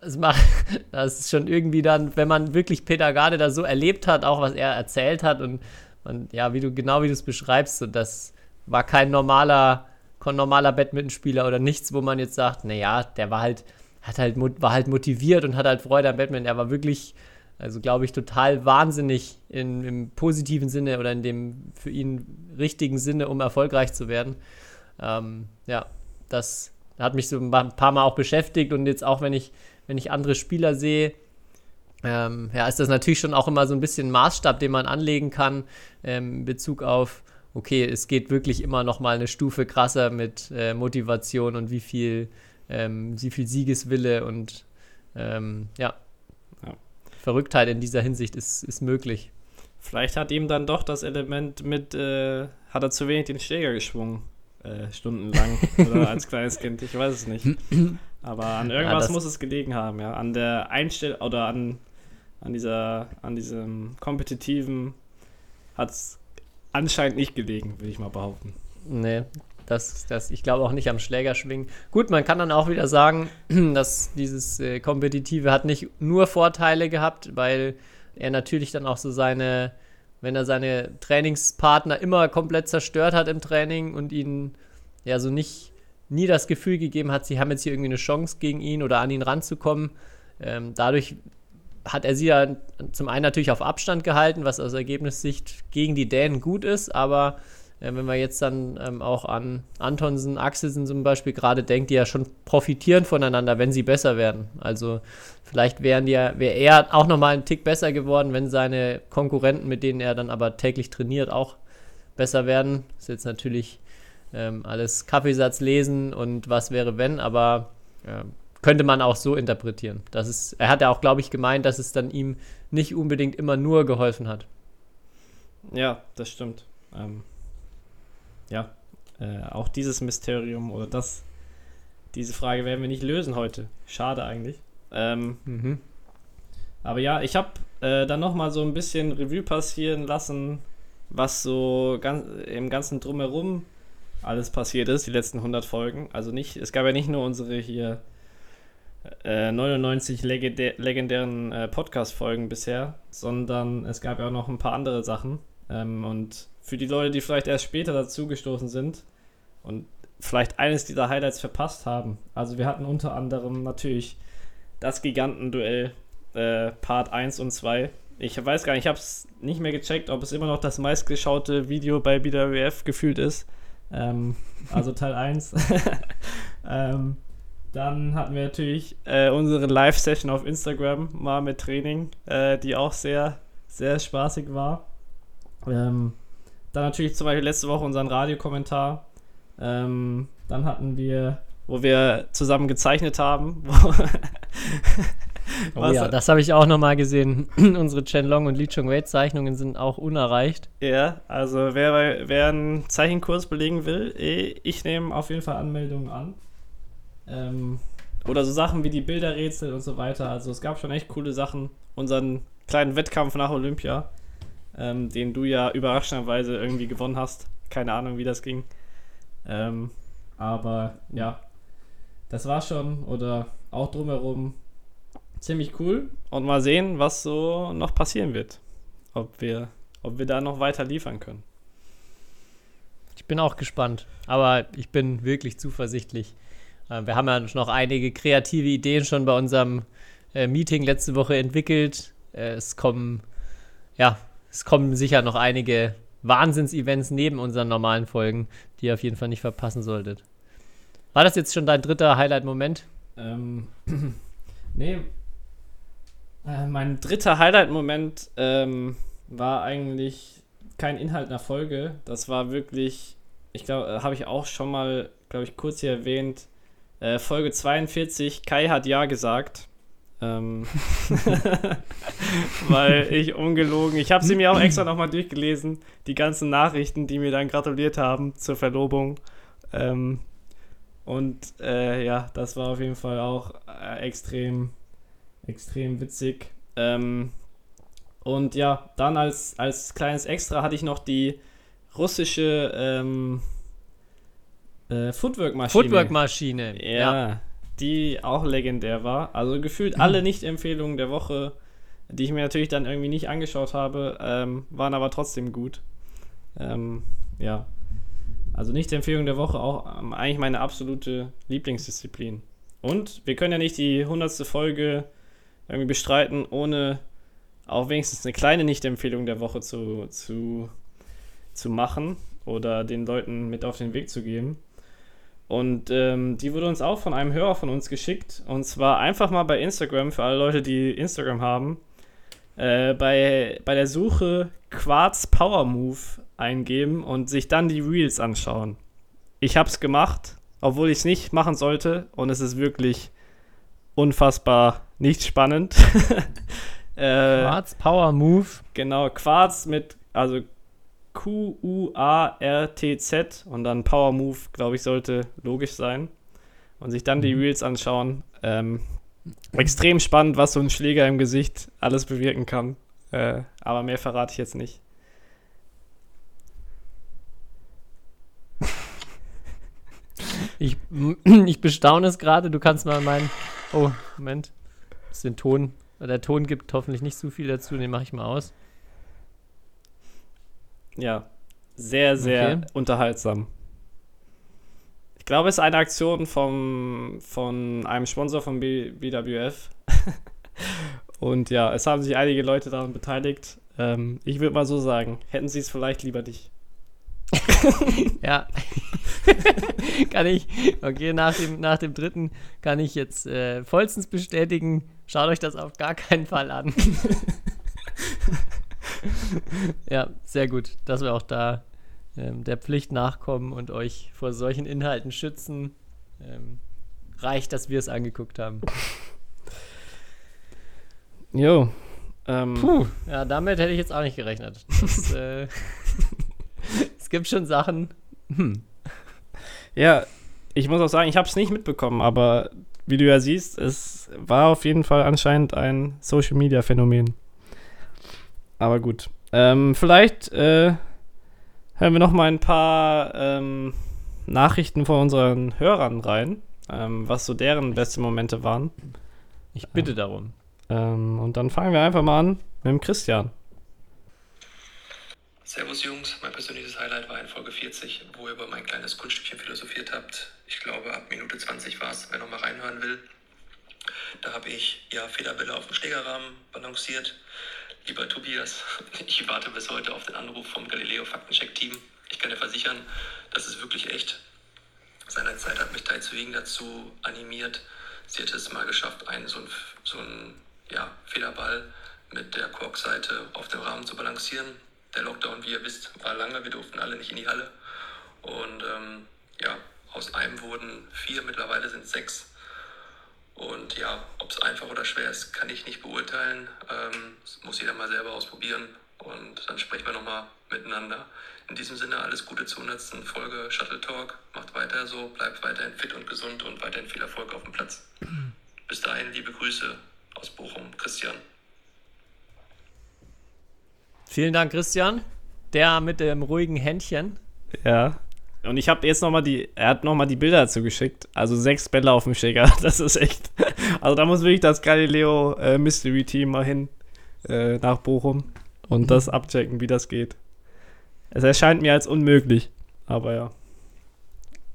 Speaker 4: das, macht, das ist schon irgendwie dann, wenn man wirklich Peter Garde da so erlebt hat, auch was er erzählt hat und, und ja, wie du genau wie du es beschreibst, so, das war kein normaler, kein normaler Badmintonspieler oder nichts, wo man jetzt sagt, naja, der war halt, hat halt, war halt motiviert und hat halt Freude am Badminton. Er war wirklich also glaube ich, total wahnsinnig in, im positiven Sinne oder in dem für ihn richtigen Sinne, um erfolgreich zu werden. Ähm, ja, das hat mich so ein paar Mal auch beschäftigt und jetzt auch, wenn ich, wenn ich andere Spieler sehe, ähm, ja, ist das natürlich schon auch immer so ein bisschen Maßstab, den man anlegen kann ähm, in Bezug auf, okay, es geht wirklich immer noch mal eine Stufe krasser mit äh, Motivation und wie viel, ähm, wie viel Siegeswille und ähm, ja, Verrücktheit in dieser Hinsicht ist, ist möglich.
Speaker 5: Vielleicht hat ihm dann doch das Element mit, äh, hat er zu wenig den Schläger geschwungen. äh, stundenlang oder als kleines Kind, ich weiß es nicht. Aber an irgendwas
Speaker 4: das-
Speaker 5: muss es gelegen haben, ja. An der Einstellung oder an, an dieser, an diesem kompetitiven hat es anscheinend nicht gelegen, würde ich mal behaupten.
Speaker 4: Nee, das, das, ich glaube auch nicht am Schlägerschwingen. Gut, man kann dann auch wieder sagen, dass dieses äh, Kompetitive hat nicht nur Vorteile gehabt, weil er natürlich dann auch so seine, wenn er seine Trainingspartner immer komplett zerstört hat im Training und ihnen ja so nicht nie das Gefühl gegeben hat, sie haben jetzt hier irgendwie eine Chance gegen ihn oder an ihn ranzukommen. Ähm, dadurch hat er sie ja zum einen natürlich auf Abstand gehalten, was aus Ergebnissicht gegen die Dänen gut ist, aber äh, wenn man jetzt dann ähm, auch an Antonsen, Axelsen zum Beispiel gerade denkt, die ja schon profitieren voneinander, wenn sie besser werden. Also vielleicht wären die ja, wäre er auch nochmal einen Tick besser geworden, wenn seine Konkurrenten, mit denen er dann aber täglich trainiert, auch besser werden. Ist jetzt natürlich ähm, alles Kaffeesatz lesen und was wäre wenn, aber ja, könnte man auch so interpretieren. Das ist, er hat ja auch, glaube ich, gemeint, dass es dann ihm nicht unbedingt immer nur geholfen hat.
Speaker 5: Ja, das stimmt. Ähm, ja, äh, auch dieses Mysterium oder das, diese Frage werden wir nicht lösen heute. Schade eigentlich. Ähm,
Speaker 4: Mhm.
Speaker 5: aber ja, ich habe äh, dann nochmal so ein bisschen Revue passieren lassen, was so ganz, im ganzen Drumherum alles passiert ist, die letzten 100 Folgen. Also nicht, es gab ja nicht nur unsere hier äh, 99 legendä legendären äh, Podcast-Folgen bisher, sondern es gab ja auch noch ein paar andere Sachen. Ähm, und für die Leute, die vielleicht erst später dazugestoßen sind und vielleicht eines dieser Highlights verpasst haben. Also wir hatten unter anderem natürlich das Gigantenduell äh, Part 1 und 2. Ich weiß gar nicht, ich habe es nicht mehr gecheckt, ob es immer noch das meistgeschaute Video bei BWF gefühlt ist. Ähm, also Teil 1. ähm, dann hatten wir natürlich äh, unsere Live-Session auf Instagram mal mit Training, äh, die auch sehr, sehr spaßig war. Ähm, dann natürlich zum Beispiel letzte Woche unseren Radiokommentar. Ähm, dann hatten wir, wo wir zusammen gezeichnet haben.
Speaker 4: Oh ja, das habe ich auch nochmal gesehen. Unsere Chen Long und Lee Chung Wei Zeichnungen sind auch unerreicht.
Speaker 5: Ja, also wer, wer einen Zeichenkurs belegen will, eh, ich nehme auf jeden Fall Anmeldungen an. Ähm, oder so Sachen wie die Bilderrätsel und so weiter. Also es gab schon echt coole Sachen. Unseren kleinen Wettkampf nach Olympia, ähm, den du ja überraschenderweise irgendwie gewonnen hast. Keine Ahnung, wie das ging. Ähm, aber ja, das war schon. Oder auch drumherum ziemlich cool. Und mal sehen, was so noch passieren wird. Ob wir ob wir da noch weiter liefern können.
Speaker 4: Ich bin auch gespannt, aber ich bin wirklich zuversichtlich. Äh, wir haben ja noch einige kreative Ideen schon bei unserem äh, Meeting letzte Woche entwickelt. Äh, es kommen, ja, es kommen sicher noch einige Wahnsinns-Events neben unseren normalen Folgen, die ihr auf jeden Fall nicht verpassen solltet. War das jetzt schon dein dritter Highlight-Moment?
Speaker 5: Ähm, nee. Äh, mein dritter Highlight-Moment ähm, war eigentlich kein Inhalt einer Folge. Das war wirklich, ich glaube, habe ich auch schon mal, glaube ich, kurz hier erwähnt. Äh, Folge 42, Kai hat Ja gesagt. Ähm, weil ich ungelogen, ich habe sie mir auch extra nochmal durchgelesen, die ganzen Nachrichten, die mir dann gratuliert haben zur Verlobung. Ähm, und äh, ja, das war auf jeden Fall auch äh, extrem, extrem witzig. Ähm, und ja, dann als, als kleines Extra hatte ich noch die russische ähm, äh, Footwork-Maschine.
Speaker 4: Footwork-Maschine.
Speaker 5: Ja, die auch legendär war. Also gefühlt alle Nicht-Empfehlungen der Woche, die ich mir natürlich dann irgendwie nicht angeschaut habe, ähm, waren aber trotzdem gut. Ähm, ja. Also Nicht-Empfehlung der Woche auch ähm, eigentlich meine absolute Lieblingsdisziplin. Und wir können ja nicht die hundertste Folge irgendwie bestreiten, ohne auch wenigstens eine kleine Nicht-Empfehlung der Woche zu, zu, zu machen oder den Leuten mit auf den Weg zu geben. Und ähm, die wurde uns auch von einem Hörer von uns geschickt. Und zwar einfach mal bei Instagram, für alle Leute, die Instagram haben, äh, bei, bei der Suche Quarz Power Move eingeben und sich dann die Reels anschauen. Ich habe es gemacht, obwohl ich es nicht machen sollte. Und es ist wirklich unfassbar nicht spannend. äh,
Speaker 4: Quartz Power Move.
Speaker 5: Genau, Quarz mit, also Q-U-A-R-T-Z und dann Power Move, glaube ich, sollte logisch sein. Und sich dann die
Speaker 4: Mhm.
Speaker 5: Reels anschauen. Ähm, extrem spannend, was so ein Schläger im Gesicht alles bewirken kann. Äh, aber mehr verrate ich jetzt nicht.
Speaker 4: Ich, ich bestaune es gerade. Du kannst mal meinen. Oh, Moment. Ist den Ton. Der Ton gibt hoffentlich nicht so viel dazu. Den mache ich mal aus.
Speaker 5: Ja, sehr, sehr
Speaker 4: Okay.
Speaker 5: unterhaltsam. Ich glaube, es ist eine Aktion vom, von einem Sponsor von B BWF. Und ja, es haben sich einige Leute daran beteiligt. Ähm, ich würde mal so sagen, hätten sie es vielleicht lieber nicht.
Speaker 4: Ja. kann ich. Okay, nach dem, nach dem dritten kann ich jetzt äh, vollstens bestätigen. Schaut euch das auf gar keinen Fall an. ja, sehr gut, dass wir auch da ähm, der Pflicht nachkommen und euch vor solchen Inhalten schützen. Ähm, reicht, dass wir es angeguckt haben.
Speaker 5: Jo. Ähm,
Speaker 4: Puh, ja, damit hätte ich jetzt auch nicht gerechnet. Das, äh, es gibt schon Sachen. Hm.
Speaker 5: Ja, ich muss auch sagen, ich habe es nicht mitbekommen, aber wie du ja siehst, es war auf jeden Fall anscheinend ein Social Media Phänomen. Aber gut. Ähm, vielleicht äh, hören wir noch mal ein paar ähm, Nachrichten von unseren Hörern rein, ähm, was so deren beste Momente waren.
Speaker 4: Ich bitte darum.
Speaker 5: Ähm, und dann fangen wir einfach mal an mit dem Christian.
Speaker 8: Servus Jungs, mein persönliches Highlight war in Folge 40, wo ihr über mein kleines Kunststückchen philosophiert habt. Ich glaube, ab Minute 20 war es, wer noch mal reinhören will. Da habe ich ja Federbälle auf dem Schlägerrahmen balanciert. Lieber Tobias, ich warte bis heute auf den Anruf vom Galileo Faktencheck-Team. Ich kann dir versichern, das ist wirklich echt. Seinerzeit hat mich Tai Wing dazu animiert. Sie hätte es mal geschafft, einen so einen, so einen ja, Federball mit der Korkseite auf dem Rahmen zu balancieren. Der Lockdown, wie ihr wisst, war lange. Wir durften alle nicht in die Halle. Und ähm, ja, aus einem wurden vier, mittlerweile sind sechs. Und ja, ob es einfach oder schwer ist, kann ich nicht beurteilen. Ähm, das muss jeder mal selber ausprobieren. Und dann sprechen wir nochmal miteinander. In diesem Sinne alles Gute zur 100. Folge Shuttle Talk. Macht weiter so, bleibt weiterhin fit und gesund und weiterhin viel Erfolg auf dem Platz. Bis dahin, liebe Grüße aus Bochum, Christian.
Speaker 4: Vielen Dank, Christian. Der mit dem ruhigen Händchen.
Speaker 5: Ja. Und ich habe jetzt nochmal die, er hat nochmal die Bilder dazu geschickt. Also sechs Bälle auf dem Schläger. Das ist echt. Also da muss wirklich das Galileo äh, Mystery Team mal hin äh, nach Bochum und das abchecken, wie das geht. Es erscheint mir als unmöglich. Aber ja.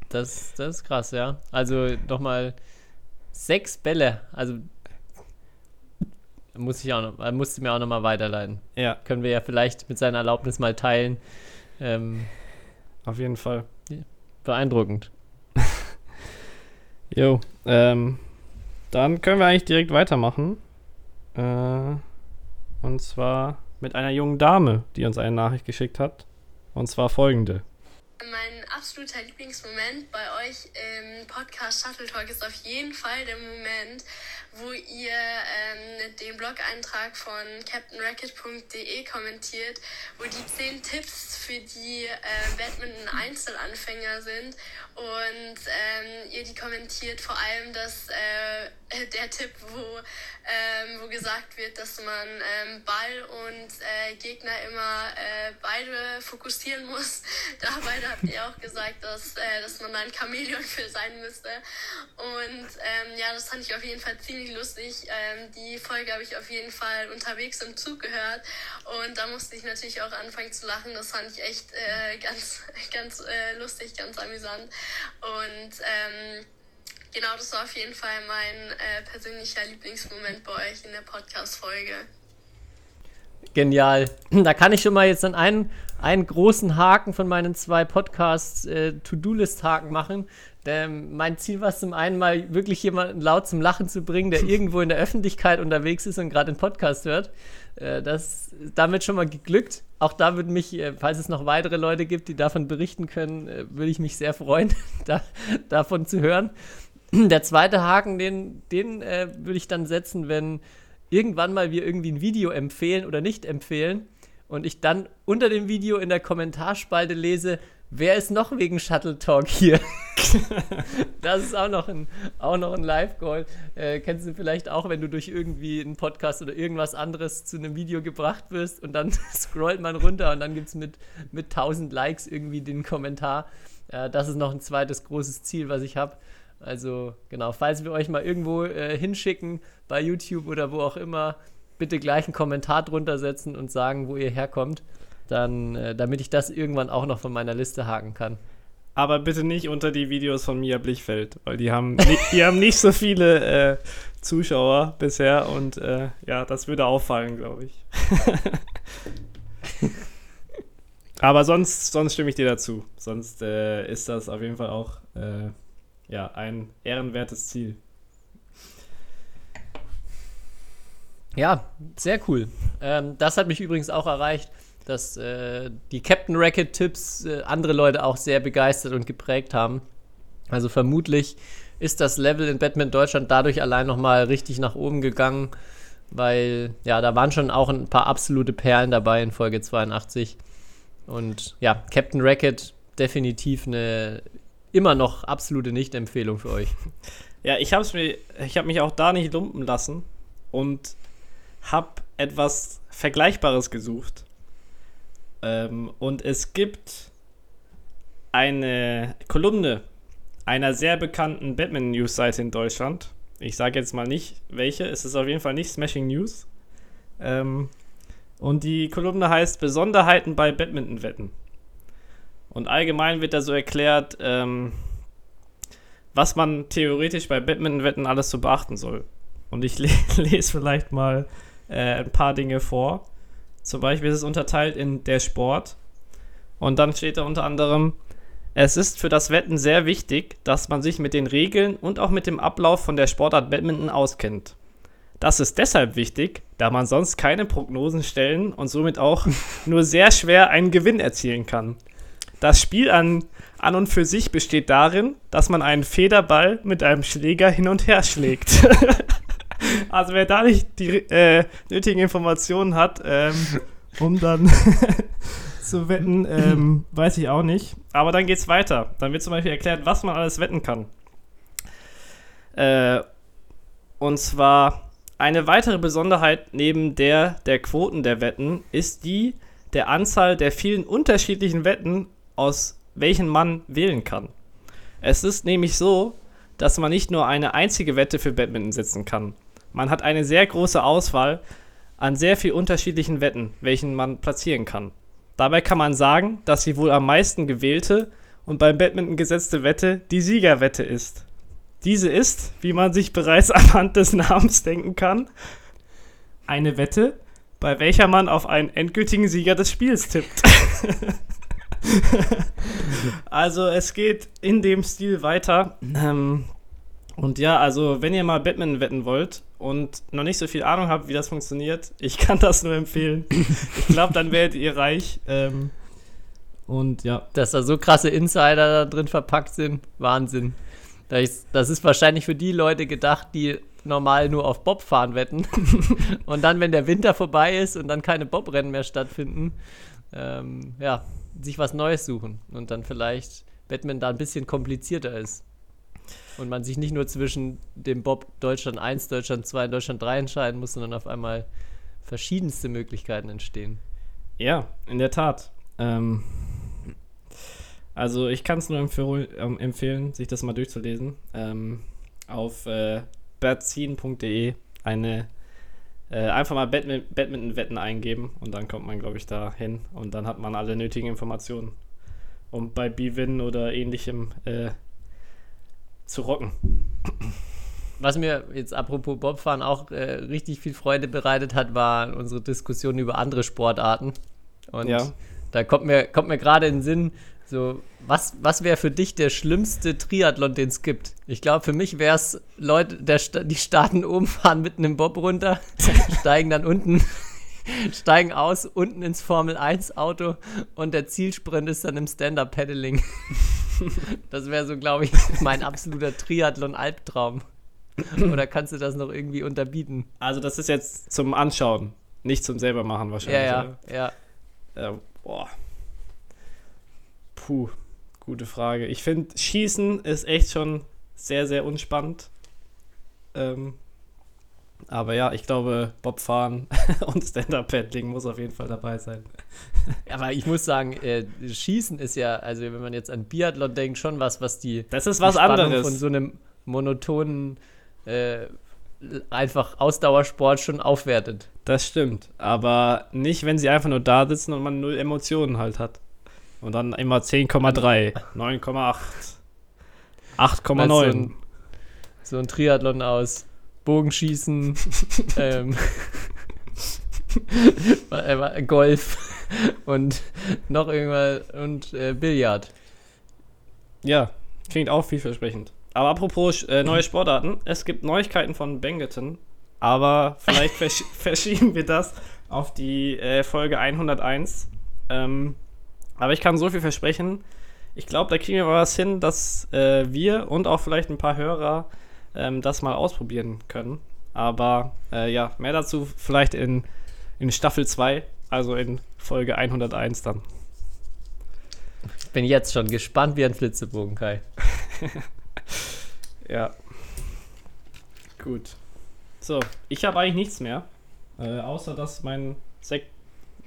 Speaker 4: Das, das ist krass, ja. Also nochmal sechs Bälle. Also muss ich auch noch, er musste mir auch nochmal weiterleiten.
Speaker 5: Ja,
Speaker 4: Können wir ja vielleicht mit seiner Erlaubnis mal teilen. Ähm,
Speaker 5: auf jeden Fall.
Speaker 4: Beeindruckend.
Speaker 5: Jo. Ähm, dann können wir eigentlich direkt weitermachen. Äh, und zwar mit einer jungen Dame, die uns eine Nachricht geschickt hat. Und zwar folgende.
Speaker 9: Mein absoluter Lieblingsmoment bei euch im Podcast Shuttle Talk ist auf jeden Fall der Moment, wo ihr ähm, den Blog-Eintrag von captainracket.de kommentiert, wo die 10 Tipps für die äh, Badminton-Einzelanfänger sind und ähm, ihr die kommentiert, vor allem dass äh, der Tipp, wo, ähm, wo gesagt wird, dass man ähm, Ball und äh, Gegner immer äh, beide fokussieren muss. Dabei habt ihr auch gesagt, dass, äh, dass man da ein Chamäleon für sein müsste. Und ähm, ja, das fand ich auf jeden Fall ziemlich lustig. Ähm, die Folge habe ich auf jeden Fall unterwegs im Zug gehört und da musste ich natürlich auch anfangen zu lachen. Das fand ich echt äh, ganz, ganz äh, lustig, ganz amüsant. Und ähm, genau, das war auf jeden Fall mein äh, persönlicher Lieblingsmoment bei euch in der Podcast-Folge.
Speaker 4: Genial. Da kann ich schon mal jetzt dann einen, einen großen Haken von meinen zwei Podcasts äh, To-Do-List-Haken machen. Denn mein Ziel war es zum einen mal wirklich jemanden laut zum Lachen zu bringen, der irgendwo in der Öffentlichkeit unterwegs ist und gerade den Podcast hört. Äh, das ist damit schon mal geglückt. Auch da würde mich, äh, falls es noch weitere Leute gibt, die davon berichten können, äh, würde ich mich sehr freuen, da, davon zu hören. Der zweite Haken, den, den äh, würde ich dann setzen, wenn irgendwann mal wir irgendwie ein Video empfehlen oder nicht empfehlen und ich dann unter dem Video in der Kommentarspalte lese, wer ist noch wegen Shuttle Talk hier? das ist auch noch ein, auch noch ein Live-Goal. Äh, kennst du vielleicht auch, wenn du durch irgendwie einen Podcast oder irgendwas anderes zu einem Video gebracht wirst und dann scrollt man runter und dann gibt es mit, mit 1000 Likes irgendwie den Kommentar. Äh, das ist noch ein zweites großes Ziel, was ich habe. Also genau, falls wir euch mal irgendwo äh, hinschicken, bei YouTube oder wo auch immer, bitte gleich einen Kommentar drunter setzen und sagen, wo ihr herkommt, dann, äh, damit ich das irgendwann auch noch von meiner Liste haken kann.
Speaker 5: Aber bitte nicht unter die Videos von Mia Blichfeld, weil die haben, die haben nicht so viele äh, Zuschauer bisher und äh, ja, das würde auffallen, glaube ich. Aber sonst, sonst stimme ich dir dazu. Sonst äh, ist das auf jeden Fall auch äh, ja, ein ehrenwertes Ziel.
Speaker 4: Ja, sehr cool. Ähm, das hat mich übrigens auch erreicht, dass äh, die Captain Racket-Tipps äh, andere Leute auch sehr begeistert und geprägt haben. Also vermutlich ist das Level in Batman Deutschland dadurch allein nochmal richtig nach oben gegangen, weil ja, da waren schon auch ein paar absolute Perlen dabei in Folge 82. Und ja, Captain Racket definitiv eine immer noch absolute Nicht-Empfehlung für euch.
Speaker 5: Ja, ich habe mir, ich habe mich auch da nicht lumpen lassen und habe etwas Vergleichbares gesucht. Ähm, und es gibt eine Kolumne einer sehr bekannten Batman-News-Seite in Deutschland. Ich sage jetzt mal nicht welche, es ist auf jeden Fall nicht Smashing News. Ähm, und die Kolumne heißt Besonderheiten bei Badminton-Wetten. Und allgemein wird da so erklärt, ähm, was man theoretisch bei Badminton-Wetten alles zu beachten soll. Und ich le lese vielleicht mal äh, ein paar Dinge vor. Zum Beispiel ist es unterteilt in der Sport. Und dann steht da unter anderem, es ist für das Wetten sehr wichtig, dass man sich mit den Regeln und auch mit dem Ablauf von der Sportart Badminton auskennt. Das ist deshalb wichtig, da man sonst keine Prognosen stellen und somit auch nur sehr schwer einen Gewinn erzielen kann. Das Spiel an, an und für sich besteht darin, dass man einen Federball mit einem Schläger hin und her schlägt. also wer da nicht die äh, nötigen Informationen hat, ähm, um dann zu wetten, ähm, weiß ich auch nicht. Aber dann geht's weiter. Dann wird zum Beispiel erklärt, was man alles wetten kann. Äh, und zwar eine weitere Besonderheit neben der der Quoten der Wetten ist die der Anzahl der vielen unterschiedlichen Wetten, aus welchen man wählen kann. Es ist nämlich so, dass man nicht nur eine einzige Wette für Badminton setzen kann. Man hat eine sehr große Auswahl an sehr viel unterschiedlichen Wetten, welchen man platzieren kann. Dabei kann man sagen, dass die wohl am meisten gewählte und beim Badminton gesetzte Wette die Siegerwette ist. Diese ist, wie man sich bereits anhand des Namens denken kann, eine Wette, bei welcher man auf einen endgültigen Sieger des Spiels tippt. also es geht in dem Stil weiter. Ähm, und ja, also wenn ihr mal Batman wetten wollt und noch nicht so viel Ahnung habt, wie das funktioniert, ich kann das nur empfehlen. ich glaube, dann werdet ihr reich. Ähm, und ja.
Speaker 4: Dass da so krasse Insider da drin verpackt sind, Wahnsinn. Das ist wahrscheinlich für die Leute gedacht, die normal nur auf Bobfahren wetten. und dann, wenn der Winter vorbei ist und dann keine Bobrennen mehr stattfinden, ähm, ja, sich was Neues suchen und dann vielleicht Batman da ein bisschen komplizierter ist. Und man sich nicht nur zwischen dem Bob Deutschland 1, Deutschland 2 und Deutschland 3 entscheiden muss, sondern auf einmal verschiedenste Möglichkeiten entstehen.
Speaker 5: Ja, in der Tat. Ähm, also ich kann es nur ähm, empfehlen, sich das mal durchzulesen. Ähm, auf äh, batzin.de eine äh, einfach mal Badminton-Wetten eingeben und dann kommt man, glaube ich, da hin und dann hat man alle nötigen Informationen, um bei Bwin oder ähnlichem äh, zu rocken.
Speaker 4: Was mir jetzt apropos Bobfahren auch äh, richtig viel Freude bereitet hat, war unsere Diskussion über andere Sportarten. Und ja. da kommt mir, kommt mir gerade in den Sinn, so, was, was wäre für dich der schlimmste Triathlon, den es gibt? Ich glaube, für mich wäre es Leute, der, die starten oben, fahren mitten im Bob runter, steigen dann unten, steigen aus, unten ins Formel 1 Auto und der Zielsprint ist dann im Stand-Up-Paddling. das wäre so, glaube ich, mein absoluter Triathlon-Albtraum. Oder kannst du das noch irgendwie unterbieten?
Speaker 5: Also, das ist jetzt zum Anschauen, nicht zum selber machen wahrscheinlich.
Speaker 4: Ja, ja, ja.
Speaker 5: Äh, boah. Puh, gute Frage. Ich finde, Schießen ist echt schon sehr, sehr unspannend. Ähm, aber ja, ich glaube, Bobfahren und Stand-Up-Paddling muss auf jeden Fall dabei sein.
Speaker 4: Aber ich muss sagen, äh, Schießen ist ja, also wenn man jetzt an Biathlon denkt, schon was, was die,
Speaker 5: Das ist was anderes.
Speaker 4: von so einem monotonen, äh, einfach Ausdauersport schon aufwertet.
Speaker 5: Das stimmt. Aber nicht, wenn sie einfach nur da sitzen und man null Emotionen halt hat. Und dann immer 10,3, 9,8, 8,9.
Speaker 4: So ein, so ein Triathlon aus Bogenschießen, ähm, äh, Golf und noch irgendwas und äh, Billard.
Speaker 5: Ja, klingt auch vielversprechend. Aber apropos äh, neue Sportarten, es gibt Neuigkeiten von Bengetton, aber vielleicht versch verschieben wir das auf die äh, Folge 101. Ähm, aber ich kann so viel versprechen. Ich glaube, da kriegen wir was hin, dass äh, wir und auch vielleicht ein paar Hörer ähm, das mal ausprobieren können. Aber äh, ja, mehr dazu vielleicht in, in Staffel 2, also in Folge 101 dann.
Speaker 4: Ich bin jetzt schon gespannt wie ein Flitzebogen, Kai.
Speaker 5: Ja. Gut. So, ich habe eigentlich nichts mehr. Äh, außer dass mein Sekt,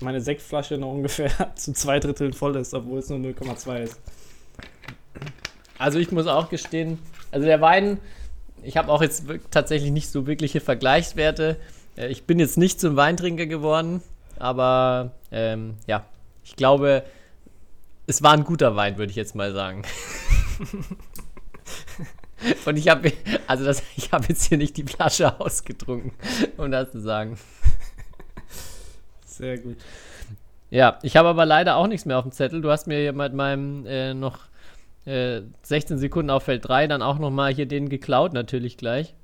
Speaker 5: meine Sektflasche noch ungefähr zu zwei Dritteln voll ist, obwohl es nur 0,2 ist.
Speaker 4: Also ich muss auch gestehen, also der Wein, ich habe auch jetzt tatsächlich nicht so wirkliche Vergleichswerte. Äh, Ich bin jetzt nicht zum Weintrinker geworden, aber ähm, ja, ich glaube, es war ein guter Wein, würde ich jetzt mal sagen. Und ich habe, also das, ich habe jetzt hier nicht die Flasche ausgetrunken, um das zu sagen.
Speaker 5: Sehr gut.
Speaker 4: Ja, ich habe aber leider auch nichts mehr auf dem Zettel. Du hast mir mit meinem äh, noch äh, 16 Sekunden auf Feld 3 dann auch nochmal hier den geklaut, natürlich gleich.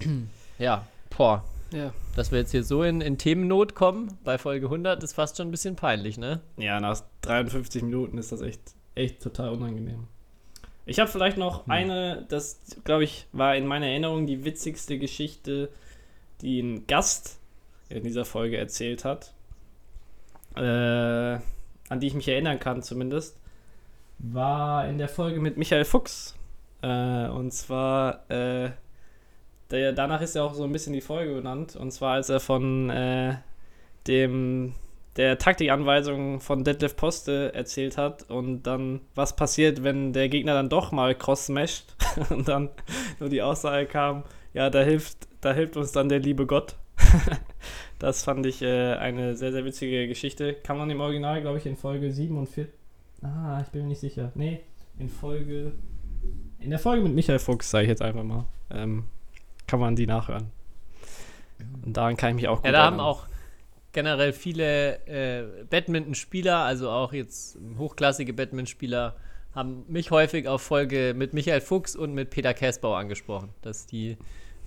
Speaker 4: ja, boah.
Speaker 5: Ja.
Speaker 4: Dass wir jetzt hier so in, in Themennot kommen bei Folge 100 ist fast schon ein bisschen peinlich, ne?
Speaker 5: Ja, nach 53 Minuten ist das echt, echt total unangenehm. Ich habe vielleicht noch eine, das glaube ich war in meiner Erinnerung die witzigste Geschichte, die ein Gast in dieser Folge erzählt hat. Äh, an die ich mich erinnern kann zumindest, war in der Folge mit Michael Fuchs. Äh, und zwar, äh, der, danach ist ja auch so ein bisschen die Folge benannt. Und zwar, als er von äh, dem der Taktikanweisung von Detlef Poste erzählt hat und dann, was passiert, wenn der Gegner dann doch mal cross-smasht und dann nur die Aussage kam, ja, da hilft, da hilft uns dann der liebe Gott. das fand ich äh, eine sehr, sehr witzige Geschichte. Kann man im Original, glaube ich, in Folge 47. Ah, ich bin mir nicht sicher. Nee, in Folge. In der Folge mit Michael Fuchs, sage ich jetzt einfach mal. Ähm, kann man die nachhören. Und daran kann ich mich auch gut
Speaker 4: Ja, da haben auch generell viele äh, Badminton-Spieler, also auch jetzt hochklassige Badminton-Spieler, haben mich häufig auf Folge mit Michael Fuchs und mit Peter Käsbau angesprochen. Dass die,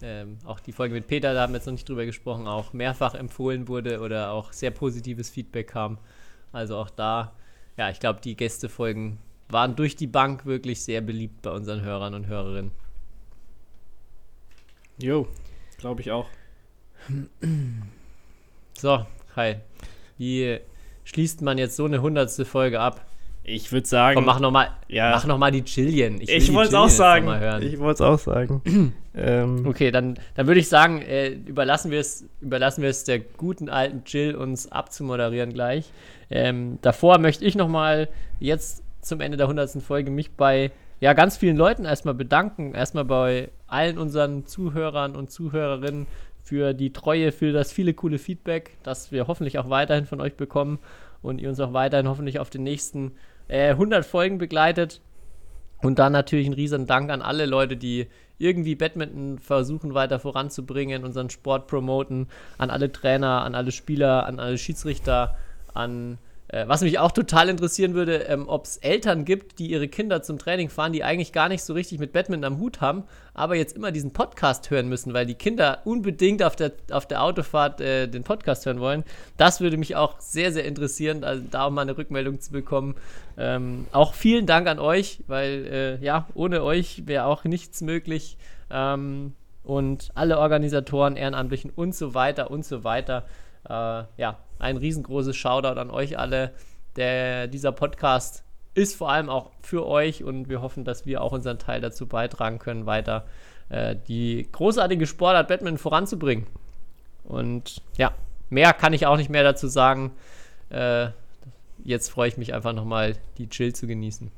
Speaker 4: ähm, auch die Folge mit Peter, da haben wir jetzt noch nicht drüber gesprochen, auch mehrfach empfohlen wurde oder auch sehr positives Feedback kam. Also auch da, ja, ich glaube, die Gästefolgen waren durch die Bank wirklich sehr beliebt bei unseren Hörern und Hörerinnen.
Speaker 5: Jo, glaube ich auch.
Speaker 4: So, Kai, wie schließt man jetzt so eine hundertste Folge ab?
Speaker 5: Ich würde sagen.
Speaker 4: Komm, mach nochmal
Speaker 5: Ja.
Speaker 4: mach noch mal die will
Speaker 5: ich
Speaker 4: die
Speaker 5: wollte es auch sagen.
Speaker 4: Mal hören.
Speaker 5: Ich wollte es auch sagen. ähm,
Speaker 4: Okay, dann, dann würde ich sagen, äh, überlassen wir es überlassen wir es der guten alten Jill, uns abzumoderieren gleich. Ähm, davor möchte ich nochmal jetzt zum Ende der 100. Folge mich bei ja, ganz vielen Leuten erstmal bedanken. Erstmal bei allen unseren Zuhörern und Zuhörerinnen für die Treue, für das viele coole Feedback, das wir hoffentlich auch weiterhin von euch bekommen und ihr uns auch weiterhin hoffentlich auf den nächsten äh, 100 Folgen begleitet. Und dann natürlich ein riesen Dank an alle Leute, die irgendwie Badminton versuchen weiter voranzubringen, unseren Sport promoten, an alle Trainer, an alle Spieler, an alle Schiedsrichter, an äh, was mich auch total interessieren würde, ähm, ob es Eltern gibt, die ihre Kinder zum Training fahren, die eigentlich gar nicht so richtig mit Badminton am Hut haben, aber jetzt immer diesen Podcast hören müssen, weil die Kinder unbedingt auf der, auf der Autofahrt äh, den Podcast hören wollen. Das würde mich auch sehr, sehr interessieren, also da auch mal eine Rückmeldung zu bekommen. Ähm, auch vielen Dank an euch, weil äh, ja, ohne euch wäre auch nichts möglich. Ähm, und alle Organisatoren, Ehrenamtlichen und so weiter und so weiter. Äh, ja, ein riesengroßes Shoutout an euch alle. Der, dieser Podcast ist vor allem auch für euch und wir hoffen, dass wir auch unseren Teil dazu beitragen können, weiter äh, die großartige Sportart Batman voranzubringen. Und ja, mehr kann ich auch nicht mehr dazu sagen. Äh, jetzt freue ich mich einfach nochmal, die Chill zu genießen.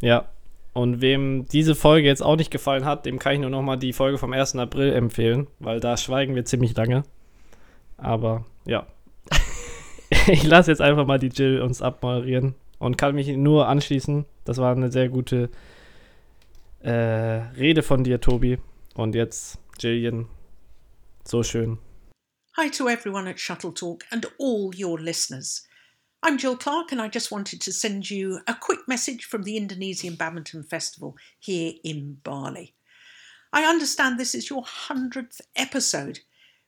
Speaker 5: Ja. Und wem diese Folge jetzt auch nicht gefallen hat, dem kann ich nur nochmal die Folge vom 1. April empfehlen, weil da schweigen wir ziemlich lange. Aber ja. ich lasse jetzt einfach mal die Jill uns abmoderieren und kann mich nur anschließen. Das war eine sehr gute äh, Rede von dir, Tobi. Und jetzt Jillian. So schön.
Speaker 6: Hi to everyone at Shuttle Talk and all your listeners. I'm Jill Clark, and I just wanted to send you a quick message from the Indonesian Badminton Festival here in Bali. I understand this is your 100th episode,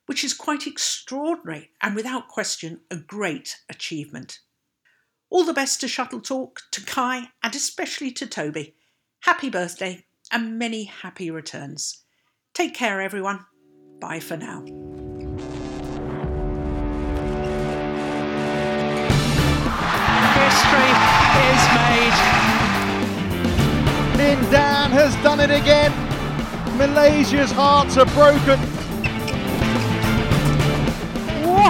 Speaker 6: which is quite extraordinary and without question a great achievement. All the best to Shuttle Talk, to Kai, and especially to Toby. Happy birthday and many happy returns. Take care, everyone. Bye for now.
Speaker 2: History is made.
Speaker 1: Lin Dan has done it again. Malaysia's hearts are broken.